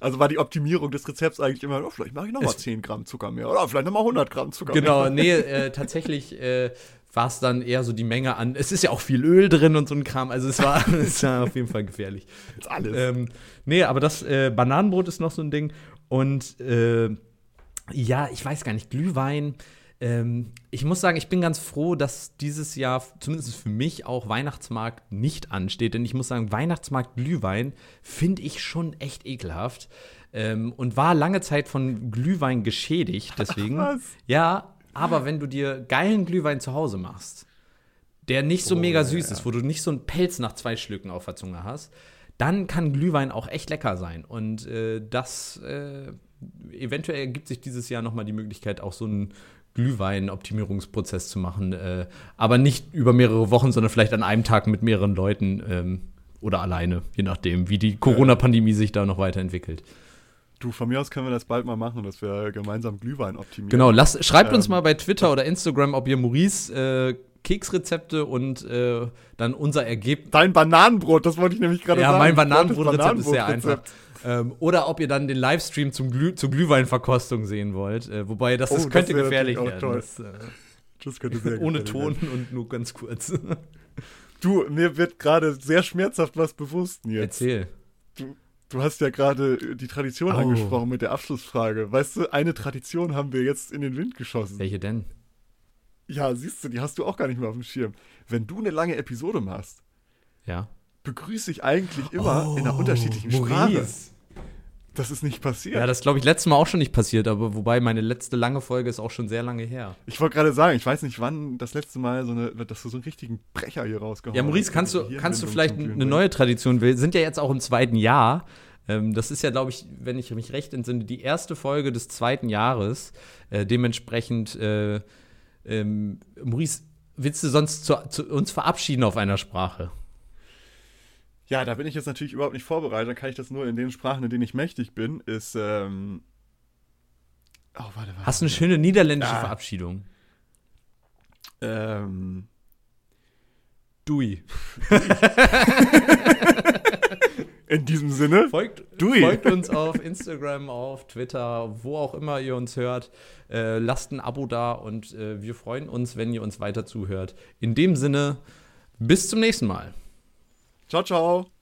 Also war die Optimierung des Rezepts eigentlich immer, oh, vielleicht mache ich nochmal 10 Gramm Zucker mehr oder vielleicht nochmal 100 Gramm Zucker genau, mehr. Genau, nee, äh, tatsächlich äh, war es dann eher so die Menge an. Es ist ja auch viel Öl drin und so ein Kram. Also es war, es war auf jeden Fall gefährlich. Jetzt alles. Ähm, nee, aber das äh, Bananenbrot ist noch so ein Ding. Und äh, ja, ich weiß gar nicht, Glühwein. Ähm, ich muss sagen, ich bin ganz froh, dass dieses Jahr, zumindest für mich, auch Weihnachtsmarkt nicht ansteht. Denn ich muss sagen, Weihnachtsmarkt Glühwein finde ich schon echt ekelhaft. Ähm, und war lange Zeit von Glühwein geschädigt. Deswegen. Was? Ja, aber wenn du dir geilen Glühwein zu Hause machst, der nicht so Oh, mega süß ja. ist, wo du nicht so einen Pelz nach zwei Schlücken auf der Zunge hast, dann kann Glühwein auch echt lecker sein. Und äh, das äh, eventuell ergibt sich dieses Jahr nochmal die Möglichkeit, auch so einen Glühwein-Optimierungsprozess zu machen. Äh, aber nicht über mehrere Wochen, sondern vielleicht an einem Tag mit mehreren Leuten ähm, oder alleine, je nachdem, wie die Corona-Pandemie sich da noch weiterentwickelt. Du, von mir aus können wir das bald mal machen, dass wir gemeinsam Glühwein optimieren. Genau, lasst, schreibt uns Ähm. mal bei Twitter oder Instagram, ob ihr Maurice äh, Keksrezepte und äh, dann unser Ergebnis. Dein Bananenbrot, das wollte ich nämlich gerade Ja, sagen. mein Dein Bananenbrotrezept ist sehr einfach. Ähm, oder ob ihr dann den Livestream zum Glüh zur Glühweinverkostung sehen wollt. Äh, wobei das, Oh, das das könnte wäre gefährlich werden. Das, äh, Das könnte sehr ohne Ton werden. und nur ganz kurz. Du, mir wird gerade sehr schmerzhaft was bewusst, Nils. Erzähl. Du hast ja gerade die Tradition Oh. angesprochen mit der Abschlussfrage. Weißt du, eine Tradition haben wir jetzt in den Wind geschossen. Welche denn? Ja, siehst du, die hast du auch gar nicht mehr auf dem Schirm. Wenn du eine lange Episode machst, Ja. begrüße ich eigentlich immer Oh, in einer unterschiedlichen Sprache. Das ist nicht passiert. Ja, das glaube ich letztes Mal auch schon nicht passiert, aber wobei meine letzte lange Folge ist auch schon sehr lange her. ich wollte gerade sagen, ich weiß nicht, wann das letzte Mal so eine, dass du so einen richtigen Brecher hier rausgehauen Ja, Maurice, hast. kannst du, kannst du vielleicht eine neue Tradition wählen? Sind ja jetzt auch im zweiten Jahr. Ähm, das ist ja, glaube ich, wenn ich mich recht entsinne, die erste Folge des zweiten Jahres. Äh, dementsprechend, äh, ähm, Maurice, willst du sonst zu, zu uns verabschieden auf einer Sprache? Ja, da bin ich jetzt natürlich überhaupt nicht vorbereitet. Dann kann ich das nur in den Sprachen, in denen ich mächtig bin, ist, ähm Oh, warte, warte. Hast du eine schöne niederländische Ah. Verabschiedung? Ähm, Dui. in diesem Sinne, Folgt, Dui. folgt uns auf Instagram, auf Twitter, wo auch immer ihr uns hört. Äh, lasst ein Abo da und äh, wir freuen uns, wenn ihr uns weiter zuhört. In dem Sinne, bis zum nächsten Mal. Ciao, ciao.